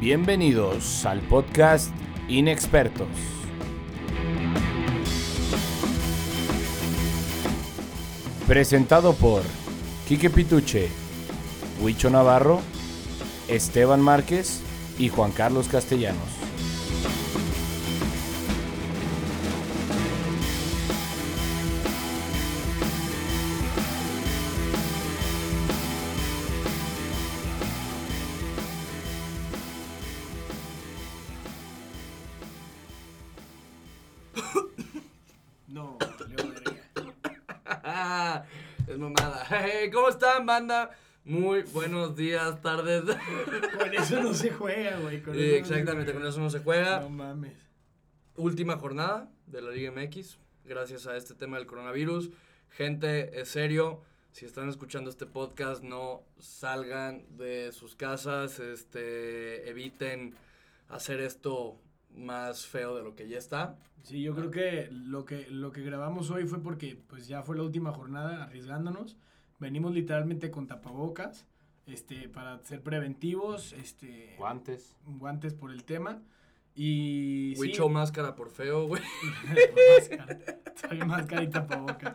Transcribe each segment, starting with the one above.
Bienvenidos al podcast Inexpertos. Presentado por Quique Pituche, Huicho Navarro, Esteban Márquez y Juan Carlos Castellanos. Muy buenos días, tardes. Con eso no se juega, güey. con no exactamente, juega. con eso no se juega. No mames. Última jornada de la Liga MX, gracias a este tema del coronavirus. Gente, es serio. Si están escuchando este podcast, no salgan de sus casas, este, eviten hacer esto más feo de lo que ya está. Sí, yo creo que lo que lo que grabamos hoy fue porque pues ya fue la última jornada arriesgándonos. Venimos literalmente con tapabocas, este, para ser preventivos, este, Guantes. guantes por el tema. Y sí, Huicho máscara por feo, güey. máscara. Soy máscara y tapabocas.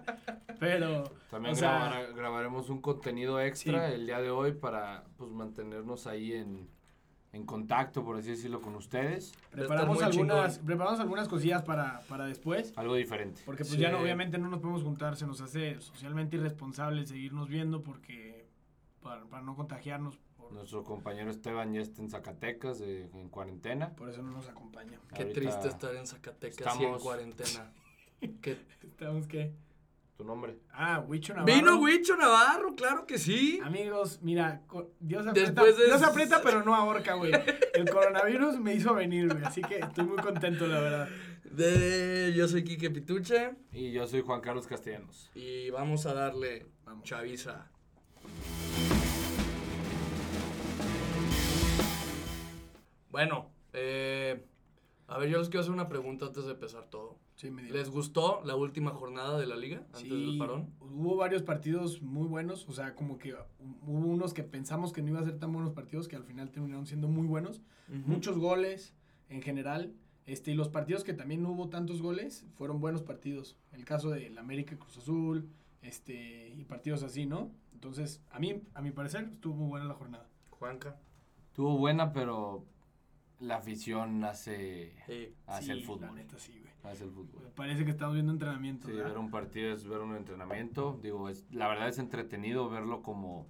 Pero, También o sea, grabar- grabaremos un contenido extra Sí. el día de hoy para pues, mantenernos ahí en, en contacto, por así decirlo, con ustedes. preparamos algunas, chingón. preparamos algunas cosillas para, para después. Algo diferente. Porque pues Sí. ya no, obviamente no nos podemos juntar, se nos hace socialmente irresponsable seguirnos viendo porque para, para no contagiarnos, por, Nuestro compañero Esteban ya está en Zacatecas eh, en cuarentena. por eso no nos acompaña. Qué Ahorita triste estar en Zacatecas y en estamos- cuarentena. Qué Estamos que... ¿Tu nombre? Ah, Huicho Navarro. Vino Huicho Navarro, claro que sí. Amigos, mira, Dios aprieta, de- Dios aprieta pero no ahorca, güey. El coronavirus me hizo venir, güey, así que estoy muy contento, la verdad. De, yo soy Quique Pituche Y yo soy Juan Carlos Castellanos. y vamos a darle Vamos. chaviza. Bueno, eh, a ver, yo les quiero hacer una pregunta antes de empezar todo. Sí, me dio. ¿Les gustó la última jornada de la liga antes Sí, del parón? hubo varios partidos muy buenos, o sea, como que hubo unos que pensamos que no iba a ser tan buenos partidos que al final terminaron siendo muy buenos. muchos goles en general. Este, y los partidos que también no hubo tantos goles fueron buenos partidos. El caso del América Cruz Azul, este, y partidos así, ¿no? Entonces, a mí, a mi parecer, estuvo muy buena la jornada. Juanca. Tuvo buena, pero la afición hace, Sí. hace Sí, el La fútbol. neta, sí, güey. Hace el fútbol. Parece que estamos viendo entrenamiento. Sí, ¿verdad? ver un partido es ver un entrenamiento. Digo, es, la verdad es entretenido verlo como,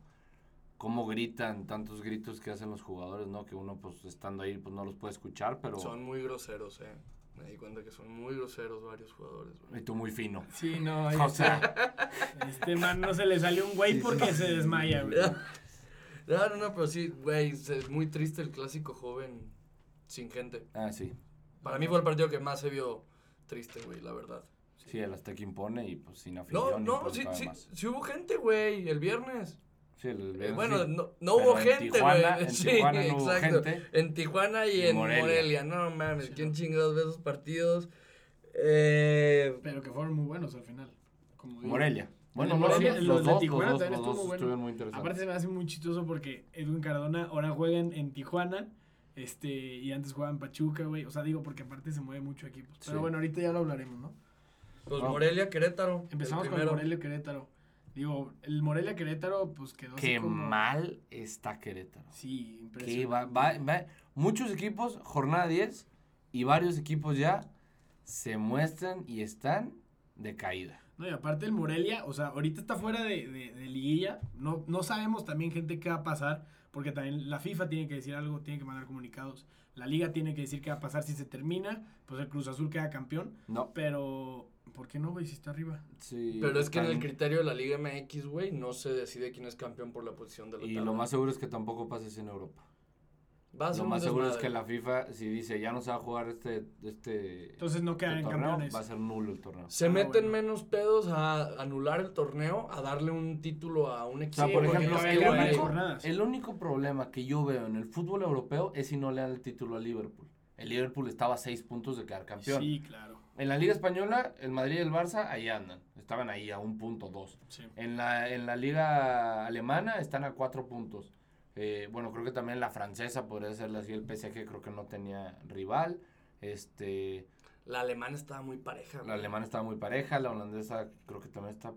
como gritan, tantos gritos que hacen los jugadores, ¿no? Que uno, pues, estando ahí, pues, no los puede escuchar, pero... Son muy groseros, eh. Me di cuenta que son muy groseros varios jugadores. güey. Y tú muy fino. Sí, no, O este, sea, este man no se le salió un güey porque se desmaya, güey. No, no, no, pero sí, güey, es muy triste el clásico joven sin gente. ah, sí. Para mí fue el partido que más se vio triste, güey, la verdad. Sí, el Azteca impone y, pues, sin No, afición. y, no, pues, sí, sí, sí hubo gente, güey, el viernes. Sí, el Eh, viernes bueno, sí. no, no hubo en gente, güey. en Sí, Tijuana no hubo exacto. gente. En Tijuana y, Y en Morelia. Morelia. No mames, Sí, ¿quién no. chingados ve esos partidos? Eh, Pero que fueron muy buenos al final. como. Morelia. Bueno, no, Morelia, sí, los los, de dos, Tijuana los dos, también los estuvo dos muy bueno. estuvieron muy interesantes. Aparte se me hace muy chistoso porque Edwin Cardona ahora juega en, en Tijuana este, y antes jugaba en Pachuca, güey. O sea, digo porque aparte se mueve mucho equipos. Pero Sí. bueno, ahorita ya lo hablaremos, ¿no? pues No. Morelia, Querétaro. Empezamos el con. Morelia Querétaro. Digo, el Morelia Querétaro pues quedó así Qué como... mal está Querétaro. Sí, Que impresionante. va, va, va- muchos equipos, jornada 10, y varios equipos ya se muestran y están de caída. No, y aparte el Morelia, o sea, ahorita está fuera de, de, de liguilla. No, no sabemos también, gente, qué va a pasar. Porque también la FIFA tiene que decir algo, tiene que mandar comunicados. La liga tiene que decir qué va a pasar si se termina. Pues el Cruz Azul queda campeón. No. Pero, ¿por qué no, güey? Si está arriba. Sí, Pero es que en el criterio de la Liga MX, güey, no se decide quién es campeón por la posición de la Y tabla. lo más seguro es que tampoco pases en Europa. Va a ser Lo más seguro es que la FIFA, si dice ya no se va a jugar este, este, Entonces no este quedan torneo, campeones. va a ser nulo el torneo. Se Ah, meten bueno. menos pedos a anular el torneo, a darle un título a un equipo. O sea, por porque ejemplo, todavía el único, jornadas. el único problema que yo veo en el fútbol europeo es si no le dan el título al Liverpool. El Liverpool estaba a seis puntos de quedar campeón. Sí, claro. En la Liga Española, el Madrid y el Barça ahí andan. Estaban ahí a un punto, dos. Sí. En la, en la Liga Alemana están a cuatro puntos. Eh, bueno, creo que también la francesa podría ser así, el PSG creo que no tenía rival. Este, La alemana estaba muy pareja. la alemana estaba muy pareja, la holandesa creo que también está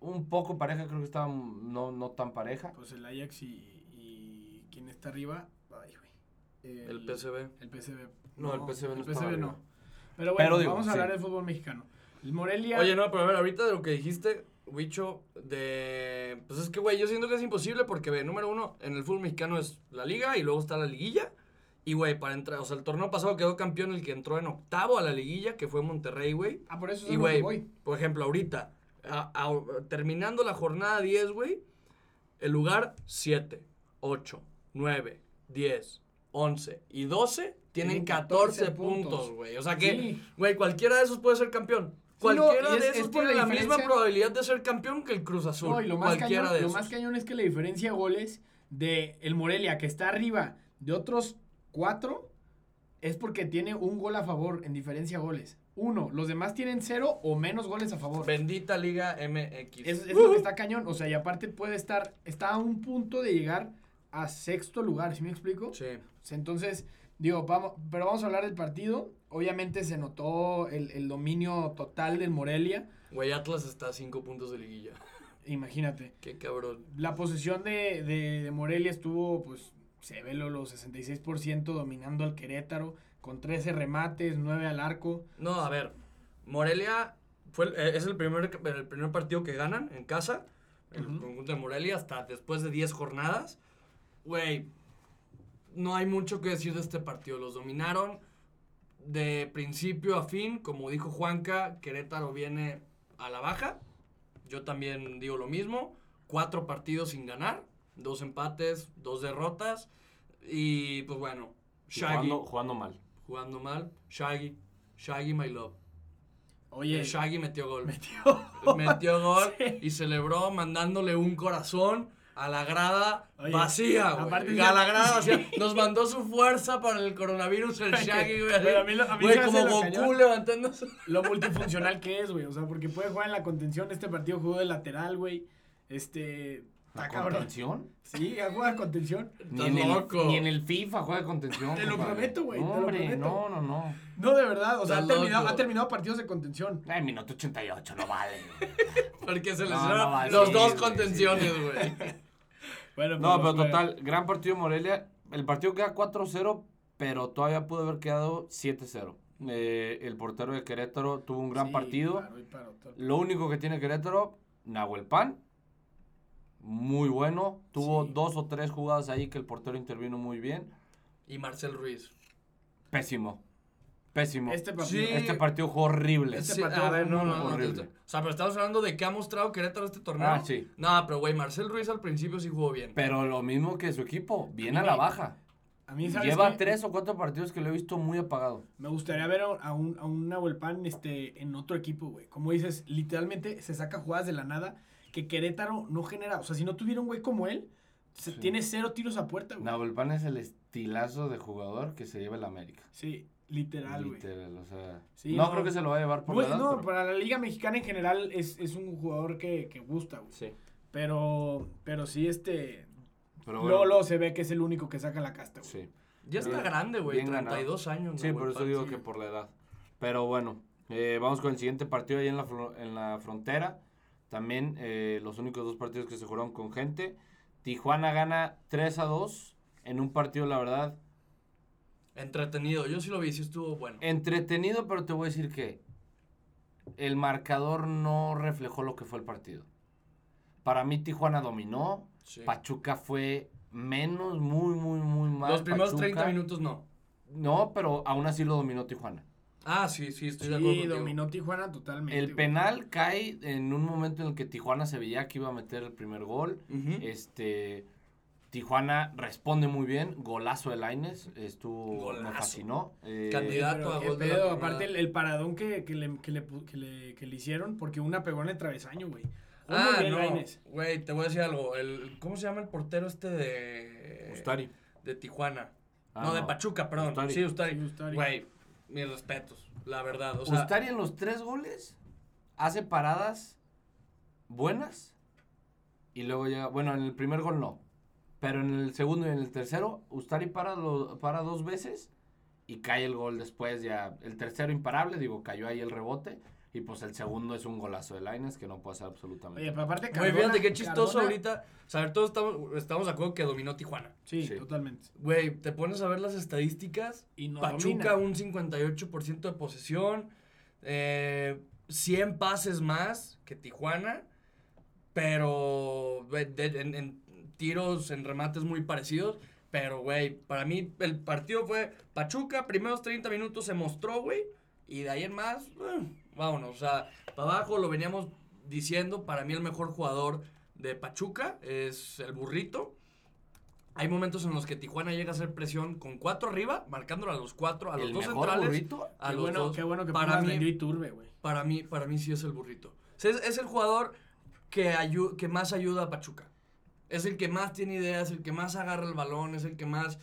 un poco pareja, creo que estaba no, no tan pareja. Pues el Ajax y, y quién está arriba. Ay, güey. El PSV. El PSV. No, el PSV no el PSV no. Pero bueno, Pero digo, vamos a sí. hablar del fútbol mexicano. El Morelia. Oye, no, pero a ver, ahorita de lo que dijiste, Wicho, de... Pues es que, güey, yo siento que es imposible porque, ve, número uno, en el fútbol mexicano es la liga y luego está la liguilla. Y, güey, para entrar, o sea, el torneo pasado quedó campeón el que entró en octavo a la liguilla, que fue Monterrey, güey. Ah, por eso es Y, güey, voy. por ejemplo, ahorita, a- a- terminando la jornada 10, güey, el lugar 7, 8, 9, 10, 11 y 12 tienen Tienen 14 14 puntos, güey. O sea que, Sí. güey, cualquiera de esos puede ser campeón. No, Cualquiera es- de es esos por tiene la la, misma probabilidad de ser campeón que el Cruz Azul. No, y lo más, Cualquiera cañón, de lo esos. más cañón es que la diferencia de goles de el Morelia, que está arriba de otros cuatro, es porque tiene un gol a favor en diferencia de goles. Uno, los demás tienen cero o menos goles a favor. Bendita Liga MX. Es, es lo que está cañón. O sea, y aparte puede estar, está a un punto de llegar a sexto lugar, ¿sí me explico? Sí. O sea, Entonces, digo, vamos, pero vamos a hablar del partido. Obviamente se notó el, el dominio total del Morelia. Güey, Atlas está a 5 puntos de liguilla. Imagínate. Qué cabrón. La posesión de, de- de Morelia estuvo, pues, se ve lo- los 66% dominando al Querétaro, con 13 remates, 9 al arco. No, a ver. Morelia fue, eh, es el primer, el primer partido que ganan en casa. El conjunto de Morelia hasta después de 10 jornadas. Güey, no hay mucho que decir de este partido. Los dominaron de principio a fin. Como dijo Juanca, Querétaro viene a la baja. Yo también digo lo mismo. Cuatro partidos sin ganar. Dos empates, dos derrotas. Y pues bueno, Shaggy Jugando, jugando mal. jugando mal. Shaggy, Shaggy my love. Oye, El Shaggy metió gol. metió. Metió gol Sí. y celebró mandándole un corazón a la grada Oye, vacía, aparte güey. A la grada vacía. Nos mandó su fuerza para el coronavirus, el Shaggy, güey. pero a mí lo- a mí Güey, como Goku cañón. levantándose. Lo multifuncional que es, güey. O sea, porque puede jugar en la contención. Este partido jugó de lateral, güey. Este. ¿La contención? Sí, juega de contención. Ni en, el, loco. ni en el FIFA juega contención. Te lo prometo, güey, No, te lo hombre, prometo. no, no, no. No, de verdad. O sea, ha terminado, ha terminado partidos de contención. Ay, minuto 88, no vale. Porque se No, lesionaron no los sí, dos contenciones, güey. Bueno, No, pero total, gran partido Morelia. El partido queda 4-0, pero todavía pudo haber quedado 7-0. Eh, el portero de Querétaro tuvo un gran Sí, partido. Lo único que tiene Querétaro, Nahuel Pan. Muy bueno. Tuvo Sí. dos o tres jugadas ahí que el portero intervino muy bien. Y Marcel Ruiz. Pésimo. Pésimo. Este Este, partido. Sí. partido horrible. Este Sí, partido a ver, no, fue no, no. horrible. O sea, pero estamos hablando de que ha mostrado Querétaro este torneo. Ah, sí. No, pero güey, Marcel Ruiz al principio sí jugó bien. Pero lo mismo que su equipo, bien A la baja. A mí, ¿sabes Lleva qué? tres o cuatro partidos que lo he visto muy apagado. Me gustaría ver a, a un, a un Nahuel Pan este, en otro equipo, güey. Como dices, literalmente se saca jugadas de la nada que Querétaro no genera. O sea, si no tuviera un güey como él, se- Sí. tiene cero tiros a puerta, güey. Nahuel Pan es el estilazo de jugador que se lleva el América. Sí, literal, güey. Literal, o sea. Sí, no, no. creo que se lo va a llevar por la edad, no, pero- para la Liga Mexicana en general es, es un jugador que, que gusta, güey. Sí. Pero, pero sí, este. Pero bueno, luego se ve que es el único que saca la casta, güey. sí. Ya está grande, güey. bien ganado. 32 años. Sí, ¿no, por eso digo Sí. que por la edad. Pero bueno, eh, vamos con el siguiente partido ahí en la, en la frontera. También eh, los únicos dos partidos que se jugaron con gente. Tijuana gana 3 a 2 en un partido, la verdad, Entretenido. Yo sí lo vi, sí estuvo bueno. entretenido, pero te voy a decir que el marcador no reflejó lo que fue el partido. Para mí Tijuana dominó, Sí. Pachuca fue menos, muy, muy, muy mal. Los primeros Pachuca. 30 minutos no. No, pero aún así lo dominó Tijuana. Ah, sí, sí, estoy de acuerdo Sí, dominó Tijuana totalmente. El penal cae en un momento en el que Tijuana se veía que iba a meter el primer gol. Este Tijuana responde muy bien, golazo de Laines, estuvo me Golazo. fascinó. Eh, Candidato. A qué gol de la pedo, jornada. aparte el, el paradón que, que, le, que, le, que, le, que le hicieron, porque una pegó en el travesaño, güey. Ah, no. Güey, te voy a decir algo. El, ¿Cómo se llama el portero este de. Ustari. De Tijuana. Ah, no, de Pachuca, perdón. Ustari. Sí, Ustari. Sí, Ustari. Güey, mis respetos. La verdad. O sea, Ustari en los tres goles hace paradas buenas y luego llega, bueno, en el primer gol no, Pero en el segundo y en el tercero, Ustari para, lo- para dos veces y cae el gol después ya. El tercero imparable, digo, cayó ahí el rebote. Y pues el segundo es un golazo de Laines que no puede hacer absolutamente Oye, pero aparte Güey, fíjate qué chistoso Cardona- ahorita. O sea, a ver, todos estamos, estamos de acuerdo que dominó Tijuana. Sí, Sí. totalmente. Güey, te pones a ver las estadísticas. Y no Pachuca domina. un 58% de posesión. eh, 100 pases más que Tijuana. Pero de- en, en tiros, en remates muy parecidos. Pero, güey, para mí el partido fue Pachuca, primeros 30 minutos se mostró, güey. Y de ahí en más, eh, vámonos. O sea, para abajo lo veníamos diciendo. Para mí el mejor jugador de Pachuca es el burrito. Hay momentos en los que Tijuana llega a hacer presión con cuatro arriba, marcándolo a los cuatro, a los ¿El dos mejor centrales. burrito? A Qué los bueno, dos. qué bueno que para mí, Iturbe, güey. para mí, para mí sí es el burrito. O sea, es, es el jugador que, ayu- que más ayuda a Pachuca. Es el que más tiene ideas, el que más agarra el balón, es el que más...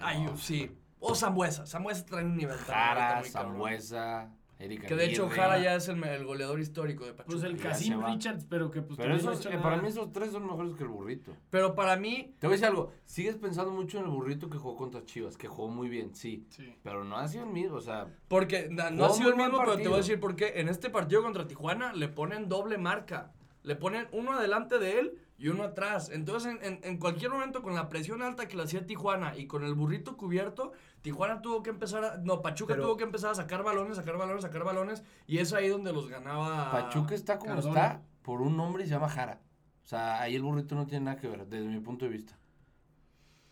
Ay, sí. O Zambuesa. Zambuesa trae un nivel Jara. Zambuesa, Erika Que de hecho. Jara ya es el, el goleador histórico de Pachuca. Pues el Casim. Richards, pero que pues Pero no esos, eh, para mí esos tres son mejores que el burrito. Pero para mí, Te voy a decir algo. Sigues pensando mucho en el burrito que jugó contra Chivas, que jugó muy bien, sí. Sí. Pero no ha sido el mismo, o sea, Porque na- no ha sido el mismo, pero te voy a decir por qué. En este partido contra Tijuana le ponen doble marca. Le ponen uno adelante de él y uno atrás. Entonces, en, en- en cualquier momento, con la presión alta que le hacía Tijuana y con el burrito cubierto, Tijuana tuvo que empezar a. No, Pachuca Pero- tuvo que empezar a sacar balones, sacar balones, sacar balones. Y es ahí donde los ganaba. Pachuca está como Cardona. está por un nombre y se llama Jara. O sea, ahí el burrito no tiene nada que ver, desde mi punto de vista.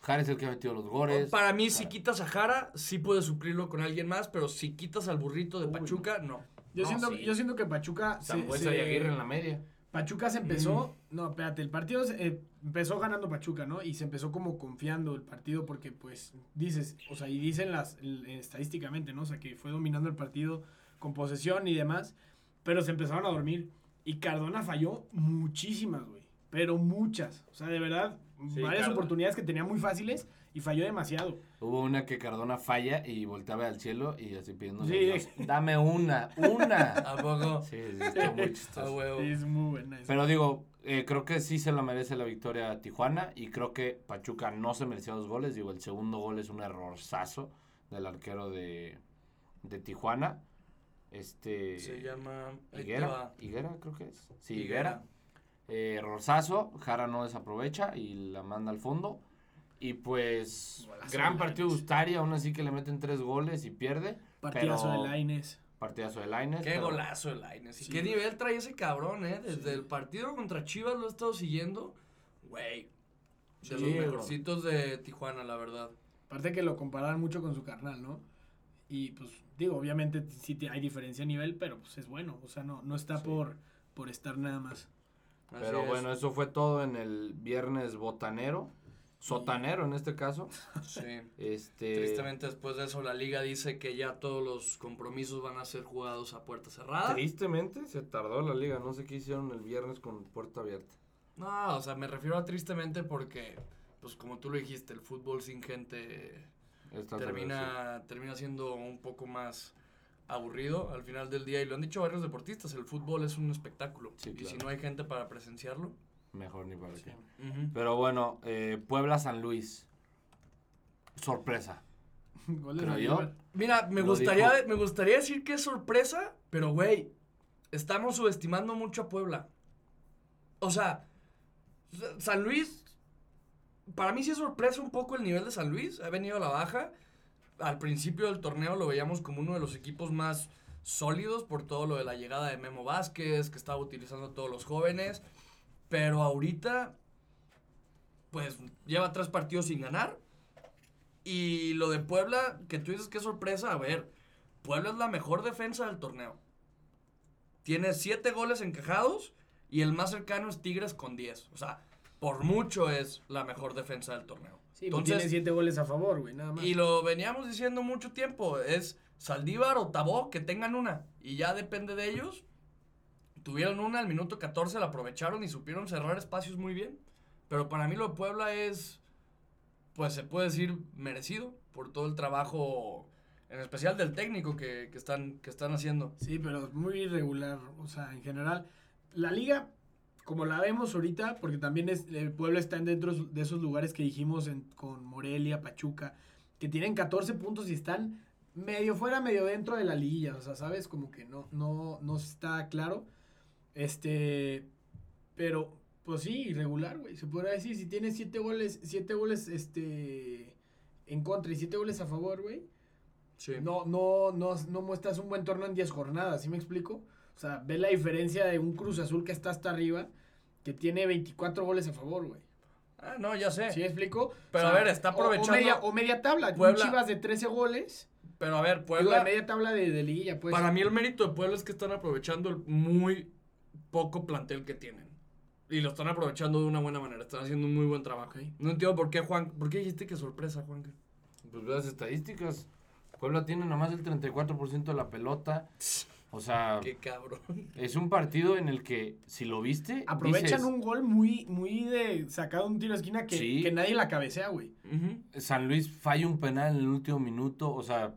Jara es el que ha metido los goles. Para mí, si quitas a Jara, sí puedes suplirlo con alguien más, pero si quitas al burrito de Uy, Pachuca, no. Yo, No, siento, sí. yo siento que Pachuca se, Zambuesa se- y Aguirre en la media. Pachuca se empezó, no, espérate, el partido se- eh, empezó ganando Pachuca, ¿no? Y se empezó como confiando el partido porque, pues, dices, o sea, y dicen las estadísticamente, ¿no? O sea, que fue dominando el partido con posesión y demás, pero se empezaron a dormir. Y Cardona falló muchísimas, güey, pero muchas. O sea, de verdad, Sí, varias Cardona. oportunidades que tenía muy fáciles y falló demasiado. Hubo una que Cardona falla y volteaba al cielo y así pidiendo. Sí. Dame una, una. ¿A poco? Sí, sí, está muy chistoso. huevo. Sí, es muy buena esa. Pero digo, eh, creo que sí se la merece la victoria a Tijuana y creo que Pachuca no se merecía dos goles. Digo, el segundo gol es un errorzazo del arquero de, de Tijuana. Este. Se llama. Higuera. Higuera, creo que es. Sí, Higuera. Eh, errorzazo. Jara no desaprovecha y la manda al fondo. Y pues, Golazo gran de partido de. Ustari, aún así que le meten tres goles y pierde. Partidazo pero- de Laines. Partidazo de Lainez. Qué pero- golazo. ¿Y Sí. qué nivel trae ese cabrón, eh? Desde Sí. el partido contra Chivas lo he estado siguiendo. Güey. De Sí, los bro. mejorcitos de Tijuana, la verdad. Aparte que lo comparaban mucho con su carnal, ¿no? Y pues digo, obviamente sí hay diferencia a nivel, pero pues es bueno. O sea, no, no está Sí. por, por estar nada más. Así Pero es. bueno, eso fue todo en el viernes botanero. Sotanero en este caso. Sí. Este. Tristemente después de eso la liga dice que ya todos los compromisos van a ser jugados a puerta cerrada. Tristemente se tardó la liga. No sé qué hicieron el viernes con puerta abierta. No, o sea, me refiero a tristemente porque, pues como tú lo dijiste, el fútbol sin gente termina, termina siendo un poco más aburrido al final del día. Y lo han dicho varios deportistas, el fútbol es un espectáculo. Sí, Y si no hay gente para presenciarlo. Mejor ni para Sí. qué. Pero bueno, eh, Puebla-San Luis. Sorpresa. Creo yo. Mira, me Lo gustaría, dijo. me gustaría decir que es sorpresa, pero güey, estamos subestimando mucho a Puebla. O sea, Sa- San Luis, para mí sí es sorpresa un poco el nivel de San Luis, ha venido a la baja. Al principio del torneo lo veíamos como uno de los equipos más sólidos por todo lo de la llegada de Memo Vázquez, que estaba utilizando a todos los jóvenes. Pero ahorita, pues lleva tres partidos sin ganar. Y lo de Puebla, que tú dices que es sorpresa, a ver, Puebla es la mejor defensa del torneo. Tiene siete goles encajados y el más cercano es Tigres con 10. O sea, por mucho es la mejor defensa del torneo. Sí, pues tiene siete goles a favor, güey, nada más. Y lo veníamos diciendo mucho tiempo, es Saldívar o Tabó que tengan una y ya depende de ellos. Tuvieron una al minuto 14, la aprovecharon y supieron cerrar espacios muy bien. Pero para mí lo de Puebla es, pues se puede decir, merecido por todo el trabajo, en especial del técnico que, que están, que están haciendo. Sí, pero muy irregular. O sea, en general, la liga como la vemos ahorita, porque también es, el pueblo está en dentro de esos lugares que dijimos con Morelia, Pachuca, que tienen 14 puntos y están medio fuera, medio dentro de la liguilla. O sea, ¿sabes? Como que no, no, no está claro. Este, pero, pues sí, irregular, güey. Se podría decir, si tienes 7 goles, siete goles, este, en contra y 7 goles a favor, güey. Sí. No, no, no, no muestras un buen torneo en 10 jornadas, ¿sí me explico? O sea, ve la diferencia de un Cruz Azul que está hasta arriba, que tiene 24 goles a favor, güey. Ah, no, ya sé. ¿Sí me explico? Pero, a ver, está o- O, aprovechando- media, o media tabla. un Puebla- Chivas de 13 goles. Pero a ver, Digo, Puebla. de media tabla de, de liguilla, pues. Para mí el mérito de Puebla es que están aprovechando el muy poco plantel que tienen. Y lo están aprovechando de una buena manera. Están haciendo un muy buen trabajo. Ok. No entiendo por qué, Juan. ¿Por qué dijiste que sorpresa, Juan? Pues las estadísticas. Puebla tiene nomás el 34% de la pelota. O sea, Qué cabrón. es un partido en el que, si lo viste, Aprovechan dices, un gol muy, muy de sacado un tiro de esquina que, Sí. que nadie la cabecea, güey. San Luis falla un penal en el último minuto. O sea,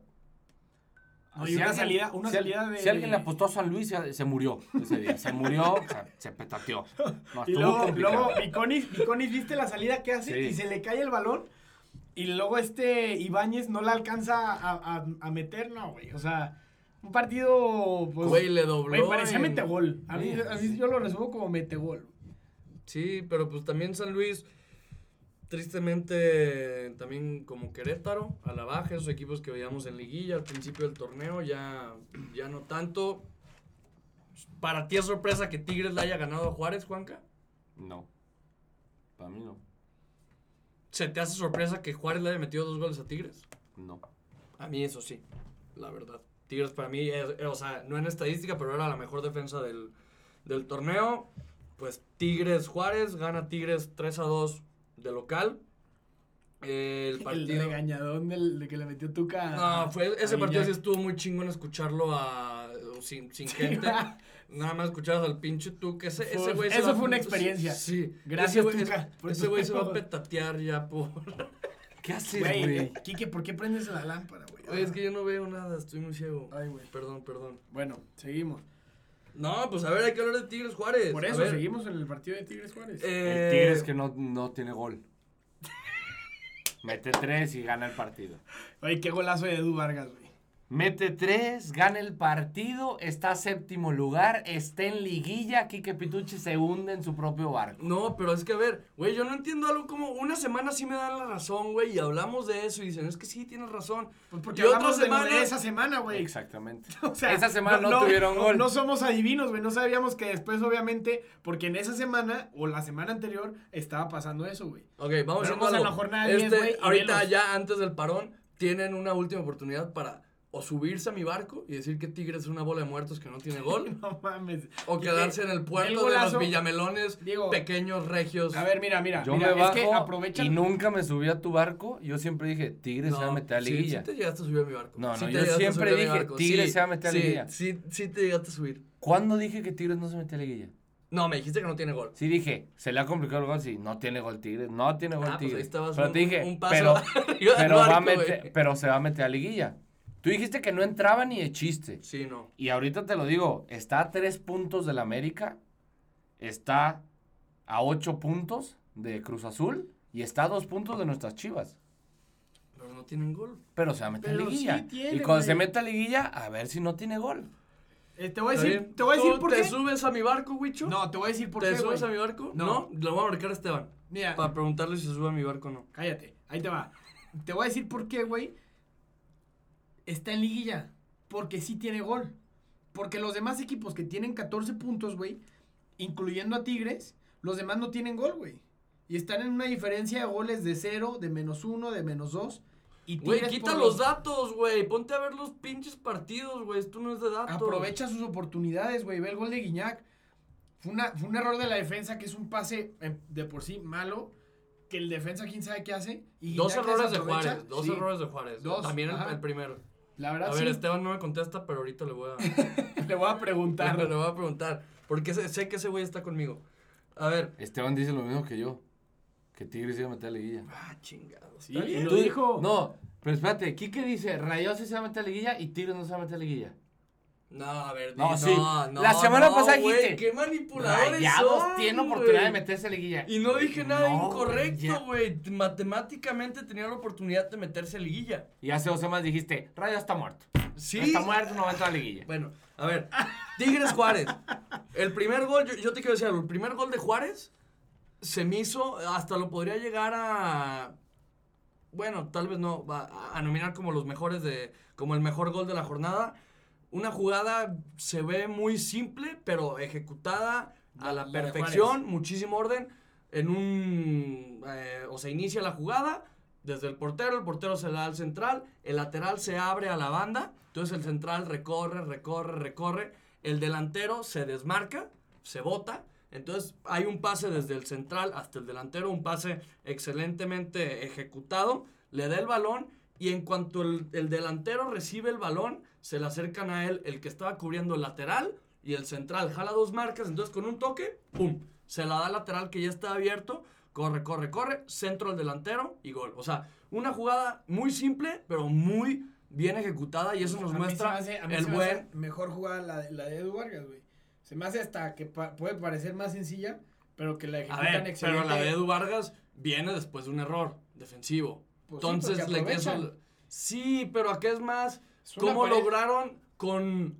No, y una salida- una si al- salida de- Si alguien le apostó a San Luis, se, se murió ese día. Se murió, o sea, se petateó. No, Y luego, luego Viconis, Viconis, ¿viste la salida que hace? Sí. Y se le cae el balón. Y luego este Ibáñez no la alcanza a, a- a meter, no, güey. O sea, un partido. Pues, Güey, le dobló. güey, parecía en- metegol. A mí, Sí, a mí yo lo resumo como metegol. Sí, pero pues también San Luis, tristemente, también como Querétaro, a la baja, esos equipos que veíamos en liguilla al principio del torneo, ya, ya no tanto. ¿Para ti es sorpresa que Tigres le haya ganado a Juárez, Juanca? No. Para mí no. ¿Se te hace sorpresa que Juárez le haya metido dos goles a Tigres? No. A mí eso sí, la verdad. Tigres para mí, es- o sea, no en estadística, pero era la mejor defensa del, del torneo. Pues Tigres Juárez, gana Tigres 3 a 2 de local. El El partido... regañadón del, de que le metió Tuca. No, fue, ese partido sí estuvo muy chingón escucharlo a, sin, sin gente. Nada más escuchabas al pinche Tuca. Ese, ese güey se eso va- fue una experiencia. Sí. Gracias, ese güey, Tuca, Ese güey se va a petatear ya por... ¿Qué haces, Güey, Quique, ¿por qué prendes la lámpara, güey? Oye, es que yo no veo nada, estoy muy ciego. Ay, güey. Perdón, perdón. Bueno, seguimos. No, pues a ver, hay que hablar de Tigres Juárez. Por eso seguimos en el partido de Tigres Juárez. eh, El Tigres que no, no tiene gol. Mete tres y gana el partido. Oye, qué golazo de Edu Vargas, güey. Mete tres, gana el partido, está a séptimo lugar, está en liguilla. Quique Pitucci se hunde en su propio barco. No, pero es que a ver, güey, yo no entiendo algo como una semana sí me dan la razón, güey, y hablamos de eso y dicen, es que sí, tienes razón. Pues porque Y otra de, de semana- esa semana, güey. Exactamente. O sea, Esa semana no, tuvieron gol. No somos adivinos, güey. No sabíamos que después, obviamente, porque en esa semana o la semana anterior estaba pasando eso, güey. Ok, vamos vamos a la jornada 10, este, güey, ahorita ya antes del parón tienen una última oportunidad para o subirse a mi barco y decir que Tigres es una bola de muertos que no tiene gol No mames. o quedarse en el el puerto de los villamelones Diego, pequeños regios. A ver, mira, mira. Yo mira, me bajo es que aprovechan. y nunca me subí a tu barco. Yo siempre dije, Tigres se va a meter a sí, liguilla. Sí, te llegaste a subir a mi barco. No, no, Sí te yo siempre dije, barco. Tigres Sí, se va a meter a sí, liguilla. Sí, sí te llegaste a subir. ¿Cuándo dije que Tigres no se mete a liguilla? No, me dijiste que no tiene gol. Sí dije, se le ha complicado el gol, sí, no tiene gol Tigres, no tiene gol Ah, pues ahí Tigres. estabas pero un- te dije, un paso pero, pero, va a barco, meter- pero se va a meter a liguilla. Tú dijiste que no entraba ni de chiste. Sí, no. Y ahorita te lo digo, está a tres puntos del América, está a ocho puntos de Cruz Azul y está a dos puntos de nuestras chivas. Pero no tienen gol. Pero se va a meter Pero sí liguilla. tiene, y cuando se güey. meta a liguilla, a ver si no tiene gol. Eh, te voy a ¿Está decir, te voy a decir ¿Tú por ¿Te qué. subes a mi barco, Wicho? No, te voy a decir por ¿Te qué, subes güey. a mi barco? No. No. Le voy a marcar a Esteban. Mira, Para preguntarle si se sube a mi barco o no. cállate. Ahí te va. Te voy a decir por qué, güey. Está en liguilla. Porque sí tiene gol. Porque los demás equipos que tienen 14 puntos, güey, incluyendo a Tigres, los demás no tienen gol, güey. Y están en una diferencia de goles de 0, de menos 1, de menos 2. Y Güey, quita los datos, güey. Ponte a ver los pinches partidos, güey. Esto no es de datos. Aprovecha sus oportunidades, güey. Ve el gol de Guiñac. Fue, una, fue un error de la defensa, que es un pase eh, de por sí malo. Que el defensa, quién sabe qué hace. Y Dos errores de. Juárez. Dos Sí, errores de Juárez. Dos, También el primero. La A verdad, ver, sí. Esteban no me contesta, pero ahorita le voy a, Le voy a preguntar. le voy a preguntar. Porque sé, sé que ese güey está conmigo. A ver. Esteban dice lo mismo que yo. Que Tigres se va a meter a liguilla. Ah, chingados. Sí, lo Tú- dijo. No, pero espérate, Quique dice, Rayados sí se va a meter a liguilla y Tigres no se va a meter a liguilla. No, a ver, No, di- sí. no, no, La semana no, pasada dijiste, Qué manipuladores Rayados tiene oportunidad de meterse a liguilla. Y no dije nada No, incorrecto, güey. Matemáticamente tenía la oportunidad de meterse a liguilla. Y hace dos semanas dijiste, Rayo está muerto. Sí. Está muerto, no va a entrar a liguilla. Bueno, a ver. Tigres Juárez. El primer gol, yo, yo te quiero decir algo. El primer gol de Juárez se me hizo, hasta lo podría llegar a. Bueno, tal vez no, a, a nominar como los mejores de. como el mejor gol de la jornada. Una jugada se ve muy simple, pero ejecutada a la perfección, muchísimo orden. En un. eh, o sea, inicia la jugada desde el portero, el portero se da al central, el lateral se abre a la banda, entonces el central recorre, recorre, recorre, el delantero se desmarca, se bota, entonces hay un pase desde el central hasta el delantero, un pase excelentemente ejecutado, le da el balón y en cuanto el, el delantero recibe el balón, se le acercan a él el que estaba cubriendo el lateral y el central jala dos marcas, entonces con un toque, ¡pum! Se la da al lateral que ya está abierto, corre, corre, corre, centro al delantero y gol. O sea, una jugada muy simple, pero muy bien ejecutada y eso nos A mí muestra se me hace- a mí el se me buen... hace mejor jugada la, de- la de Edu Vargas, güey. Se me hace hasta que pa- puede parecer más sencilla, pero que la A ejecutan ver, pero excelente. la de Edu Vargas viene después de un error defensivo. Pues Entonces, le eso- sí, pero aquí es más cómo pared. lograron con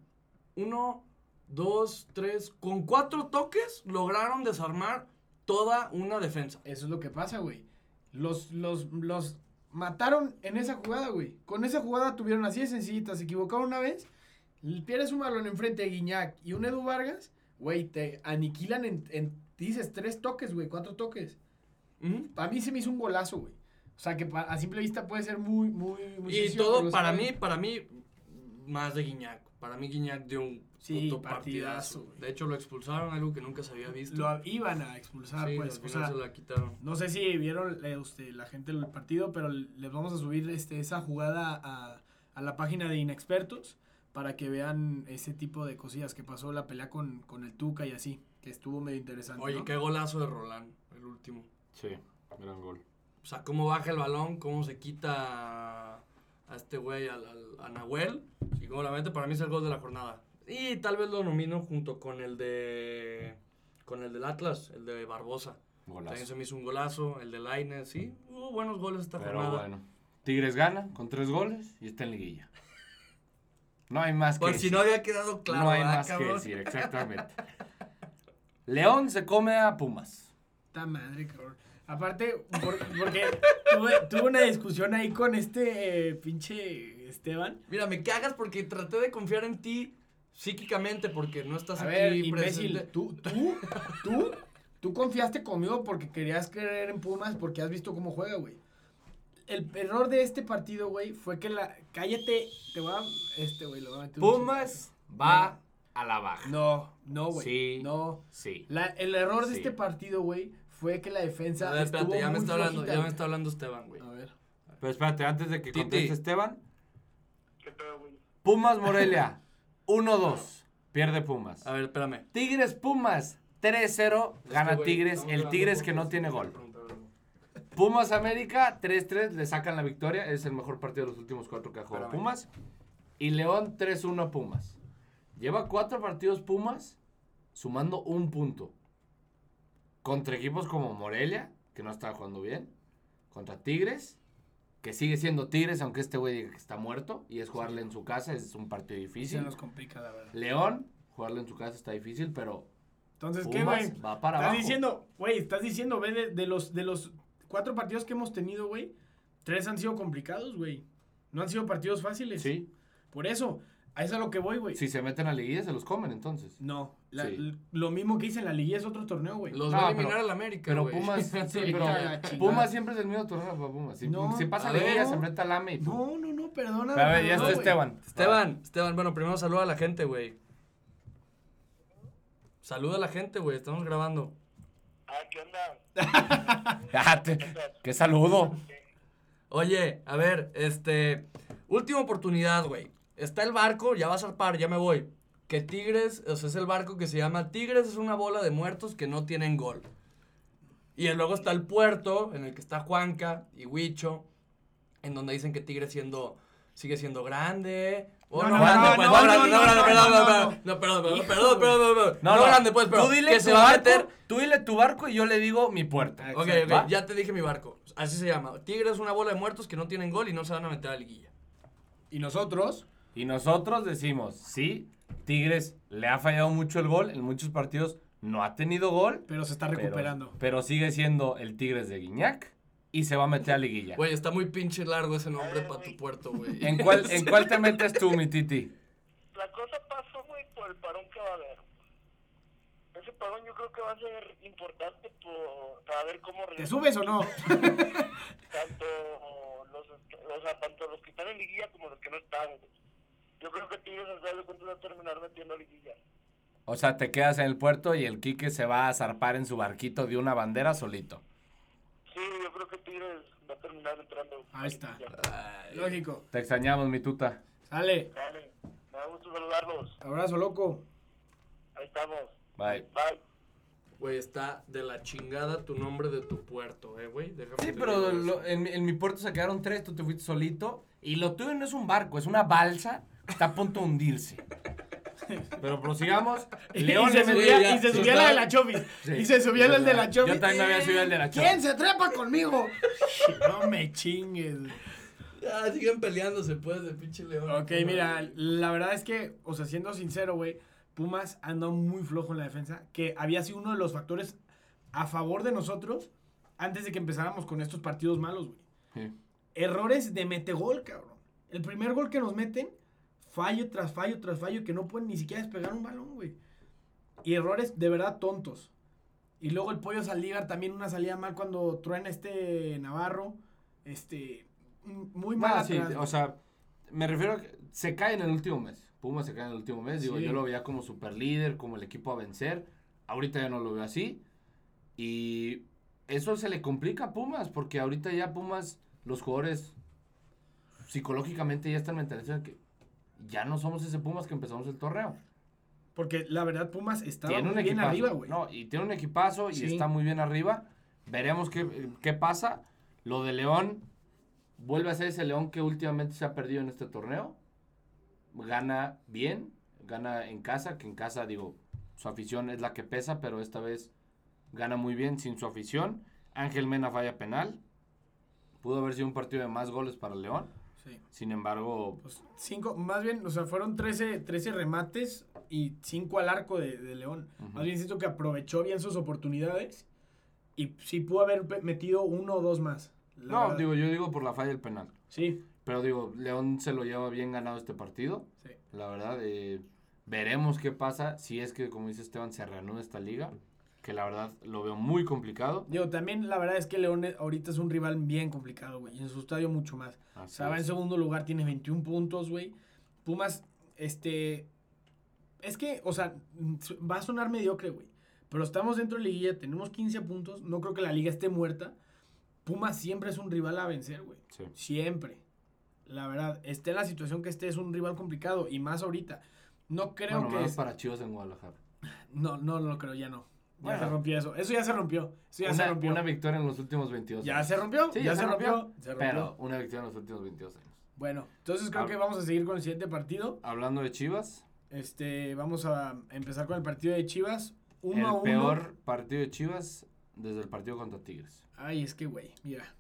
uno, dos, tres, con cuatro toques lograron desarmar toda una defensa. Eso es lo que pasa, güey. Los, los, los mataron en esa jugada, güey. Con esa jugada tuvieron así de sencillita. Se equivocaron una vez. Pierdes un balón enfrente de Guiñac y un Edu Vargas. Güey, te aniquilan en, en- dices, tres toques, güey, cuatro toques. Ujú. A mí se me hizo un golazo, güey. O sea, que a simple vista puede ser muy, muy, muy Y todo, para mí, para mí, más de Guiñac. Para mí Guiñac dio un Sí, puto partidazo. De hecho, lo expulsaron, algo que nunca se había visto. Lo iban a expulsar, sí, pues. al O sea, se la quitaron. No sé si vieron eh, usted, la gente del partido, pero les vamos a subir este, esa jugada a, a la página de Inexpertos para que vean ese tipo de cosillas que pasó la pelea con, con el Tuca y así, que estuvo medio interesante. Oye, ¿no? qué golazo de Roland, el último. Sí, gran gol. O sea, cómo baja el balón, cómo se quita a, este güey, al, al- a Nahuel. Y cómo la mete, para mí es el gol de la jornada. Y tal vez lo nomino junto con el de. Con el del Atlas, el de Barbosa. También Golazo. se me hizo un golazo. El de Lainez, sí. Hubo buenos goles esta Pero jornada. bueno. Tigres gana con tres goles y está en liguilla. No hay más que Por si decir. no había quedado claro. no hay ¿verdad, más que decir, exactamente. León se come a Pumas. Esta madre, cabrón. Aparte, por- porque tuve, tuve una discusión ahí con este eh, pinche Esteban. Mira, me cagas porque traté de confiar en ti psíquicamente porque no estás A aquí ver, imbécil, presente. tú, tú, tú, tú confiaste conmigo porque querías creer en Pumas porque has visto cómo juega, güey. El error de este partido, güey, fue que la... Cállate, te voy a... Este, güey, lo voy a meter un Pumas va a la baja. No, no, güey. Sí. No. Sí. La- el error de Sí. este partido, güey, fue que la defensa A ver, estuvo espérate, ya me está hablando, ya me está hablando Esteban, güey. A ver. Pero espérate, antes de que Titi. conteste Esteban. ¿Qué pedo, güey? Pumas Morelia, 1-2. Pierde Pumas. A ver, espérame. Tigres Pumas, 3-0. Gana Es que, güey, Tigres. El Tigres que no tiene gol. Pumas América, 3-3. Le sacan la victoria. Es el mejor partido de los últimos cuatro que ha jugado. Pumas. Y León, 3-1 Pumas. Lleva cuatro partidos Pumas, sumando un punto. Contra equipos como Morelia, que no está jugando bien. Contra Tigres, que sigue siendo Tigres, aunque este güey diga que está muerto. Y es jugarle en su casa, es un partido Se difícil. nos complica, la verdad. León, jugarle en su casa está difícil, pero Entonces, ¿qué, güey? Va para Estás abajo. diciendo, güey, estás diciendo, ve, de, de los, de los cuatro partidos que hemos tenido, güey, tres han sido complicados, güey. No han sido partidos fáciles. Sí, Por eso, a eso es a lo que voy, güey. si se meten a liguilla se los comen entonces. No, la- Sí. lo mismo que hice en la liguilla es otro torneo, güey. Los No, va a eliminar al América, Pero. Pumas, sí, pero la. Pumas siempre es el mismo torneo para Pumas. Si, No, si pasa a la liguilla ver, se enfrenta al AME y. No, no, no, perdona. A ver, ya está. Esteban. Esteban, Esteban, bueno, primero saluda a la gente, güey. Saluda a la gente, güey, estamos grabando. Ah, ¿qué onda? Ah, te- ¡Qué saludo! Oye, a ver, este. Última oportunidad, güey. Está el barco, ya va a zarpar, ya me voy. Que Tigres, o sea, es el barco que se llama Tigres, es una bola de muertos que no tienen gol. Y luego está el puerto, en el que está Juanca y Huicho, en donde dicen que Tigres siendo sigue siendo grande. O No, no, no, grande, no, pues, no, no, no, grande, no, no, grande, no, perdón, no, perdón, no. no, perdón, perdón, perdón. No, grande, pues, pero tú dile que se va a meter. Tú dile tu barco y yo le digo mi puerta. Ok, ok, ya te dije mi barco. Así se llama. Tigres es una bola de muertos que no tienen gol y no se van a meter a la liguilla. Y nosotros, Y nosotros decimos, sí, Tigres le ha fallado mucho el gol, en muchos partidos no ha tenido gol, pero se está recuperando. pero, sigue siendo el Tigres de Guiñac y se va a meter a liguilla. Güey, está muy pinche largo ese nombre para tu puerto, güey. ¿En cuál, ¿En cuál te metes tú, mi Titi? La cosa pasó, güey, por el parón que va a haber. Ese parón yo creo que va a ser importante por- para ver cómo ¿Te subes o no? tanto los, o sea, tanto los que están en liguilla como los que no están. güey. Yo creo que Tigres al final de cuentas va a terminar metiendo a liguilla. O sea, te quedas en el puerto y el Quique se va a zarpar en su barquito de una bandera solito. Sí, yo creo que Tigres va a terminar entrando. Ahí está. Ay, Lógico. Te extrañamos, mi tuta. Sale. Dale, me da gusto saludarlos. Abrazo, loco. Ahí estamos. Bye. Bye. Güey, está de la chingada tu nombre de tu puerto, eh, güey. Déjame Sí, pero lo- en, mi- en mi puerto se quedaron tres, tú te fuiste solito. Y lo tuyo no es un barco, es una balsa está a punto de hundirse. Pero prosigamos. León y se subía, ya, y se subía la de la Chovis. Sí. Y se subía el de la Chovis. Yo también me había subido el de la Chovis. ¿Quién se trepa conmigo? no me chingues. Ya, siguen peleándose, pues, de pinche león. Ok, mira, la verdad es que, o sea, siendo sincero, güey, Pumas andó muy flojo en la defensa, que había sido uno de los factores a favor de nosotros antes de que empezáramos con estos partidos malos, güey. Sí. Errores de metegol, cabrón. El primer gol que nos meten, fallo tras fallo tras fallo, que no pueden ni siquiera despegar un balón, güey. Y errores de verdad tontos. Y luego el pollo Saldívar también una salida mal cuando truena este Navarro. Este, muy mal Bueno, sí, atrás, o sea, me refiero a que se cae en el último mes. Puma se cae en el último mes. Digo, Sí. yo lo veía como super líder, como el equipo a vencer. Ahorita ya no lo veo así. Y eso se le complica a Pumas, porque ahorita ya Pumas, los jugadores psicológicamente ya están mentalizados que ya no somos ese Pumas que empezamos el torneo. Porque la verdad Pumas un muy bien equipazo. arriba, güey. No, y tiene un equipazo y Sí. está muy bien arriba. Veremos qué, qué pasa. Lo de León vuelve a ser ese León que últimamente se ha perdido en este torneo. Gana bien, gana en casa, que en casa, digo, su afición es la que pesa, pero esta vez gana muy bien sin su afición. Ángel Mena falla penal. Pudo haber sido un partido de más goles para León. Sí. Sin embargo, Pues cinco, más bien, o sea, fueron 13, 13 remates y cinco al arco de, de León. Más bien siento que aprovechó bien sus oportunidades y sí pudo haber metido uno o dos más. no, verdad. digo, yo digo por la falla del penal. Sí, Pero digo, León se lo lleva bien ganado este partido. sí. La verdad, eh, veremos qué pasa si es que, como dice Esteban, se reanuda esta liga. Que la verdad lo veo muy complicado. Digo, también la verdad es que León ahorita es un rival bien complicado, güey. Y en su estadio mucho más. O Así sea, va en segundo lugar, tiene 21 puntos, güey. Pumas, este... Es que, o sea, va a sonar mediocre, güey. Pero estamos dentro de la liguilla, tenemos 15 puntos. No creo que la liga esté muerta. Pumas siempre es un rival a vencer, güey. Sí. Siempre. La verdad, esté en la situación que esté, es un rival complicado. Y más ahorita. No creo Bueno, que... más es- para Chivas en Guadalajara. No, no, no lo creo, ya no. Ya se rompió eso. Eso ya se rompió. Eso ya se Una, rompió. una victoria en los últimos 22 Ya años. se rompió. Sí, ya, se rompió. Se rompió. Pero una victoria en los últimos 22 años. Bueno, entonces creo que vamos a seguir con el siguiente partido. Hablando de Chivas, Este, vamos a empezar con el partido de Chivas. Uno a el uno. peor partido de Chivas desde el partido contra Tigres. Ay, es que, güey, mira.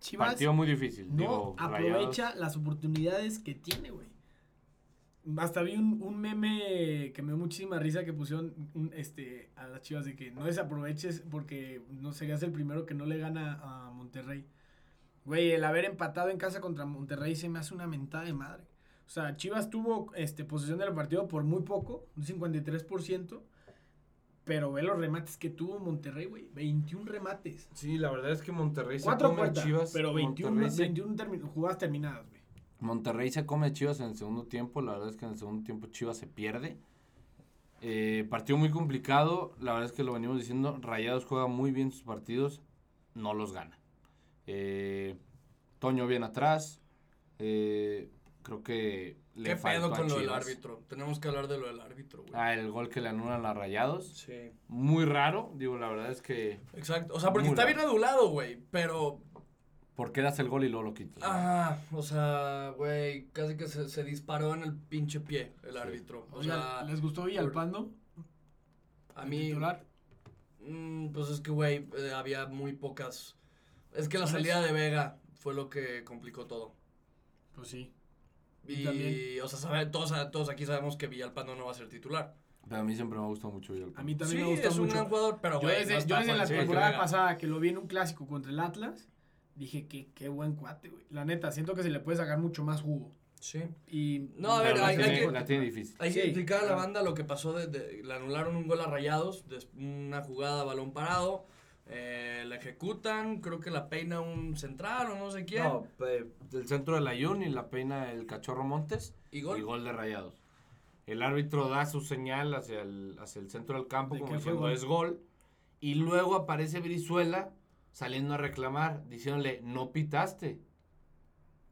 Chivas Partido muy difícil. no digo, aprovecha Rayados- las oportunidades que tiene, güey. Hasta vi un, un meme que me dio muchísima risa que pusieron un, este, a las Chivas de que no desaproveches porque no serías el primero que no le gana a Monterrey. Güey, el haber empatado en casa contra Monterrey se me hace una mentada de madre. O sea, Chivas tuvo este, posesión del partido por muy poco, un 53%. Pero ve los remates que tuvo Monterrey, güey. 21 remates. Sí, la verdad es que Monterrey se Cuatro come a puertas, Chivas. pero 21, Monterrey se 21 termi- jugadas terminadas, güey. Monterrey se come Chivas en el segundo tiempo. La verdad es que en el segundo tiempo Chivas se pierde. Eh, partido muy complicado. La verdad es que lo venimos diciendo. Rayados juega muy bien sus partidos. No los gana. Eh, Toño bien atrás. Eh, creo que le ¿Qué faltó pedo a con lo del árbitro? Tenemos que hablar de lo del árbitro, güey. Ah, el gol que le anulan a Rayados. Sí. Muy raro. Digo, la verdad es que. Exacto. O sea, porque está raro. bien adulado, güey. Pero ¿Por qué das el gol y luego lo quitas? Ah, o sea, güey, casi que se, se disparó en el pinche pie el árbitro. O sea, ¿les gustó Villalpando? a mí, titular? mm, pues es que, güey, eh, había muy pocas. Es que la ¿Sabes? salida de Vega fue lo que complicó todo. Pues sí. Y, Y o sea, sabe- todos, todos aquí sabemos que Villalpando no va a ser titular. Pero a mí siempre me ha gustado mucho Villalpando. A mí también sí, me gusta es un mucho. gran jugador, pero, yo güey, desde, no yo desde por la temporada pasada que lo vi en un clásico contra el Atlas, dije que qué buen cuate, güey. La neta, siento que se le puede sacar mucho más jugo. Sí. Y No, a ver, la hay- que- La tiene difícil. Hay que Sí, explicar a la banda lo que pasó. De, de- le anularon un gol a Rayados, una jugada a balón parado. eh, la ejecutan, creo que la peina un central o no sé quién. No, del centro del Ayun y la peina el cachorro Montes. y gol. Y gol de rayados. El árbitro da su señal hacia el, hacia el centro del campo ¿De como qué diciendo es gol. Y luego aparece Brizuela saliendo a reclamar, diciéndole, no pitaste.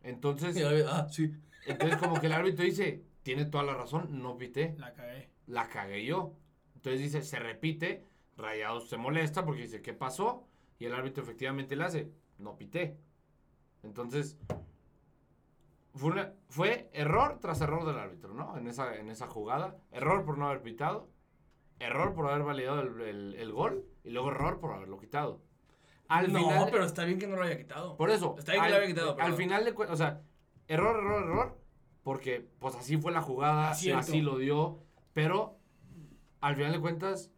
Entonces, ah, sí. entonces como que el árbitro dice, tiene toda la razón, no pité, la cagué. la cagué yo. Entonces dice, se repite, Rayados se molesta porque dice, ¿qué pasó? Y el árbitro efectivamente le hace, no pité. Entonces, fue, una- fue error tras error del árbitro, ¿no? En esa, en esa jugada. Error por no haber pitado. Error por haber validado el, el- el gol. Y luego error por haberlo quitado. Al no, final, pero está bien que no lo haya quitado. por eso. Está bien que al, lo haya quitado, Al final de cuentas, o sea, error, error, error. Porque, pues así fue la jugada, Acierto. así lo dio. Pero, al final de cuentas,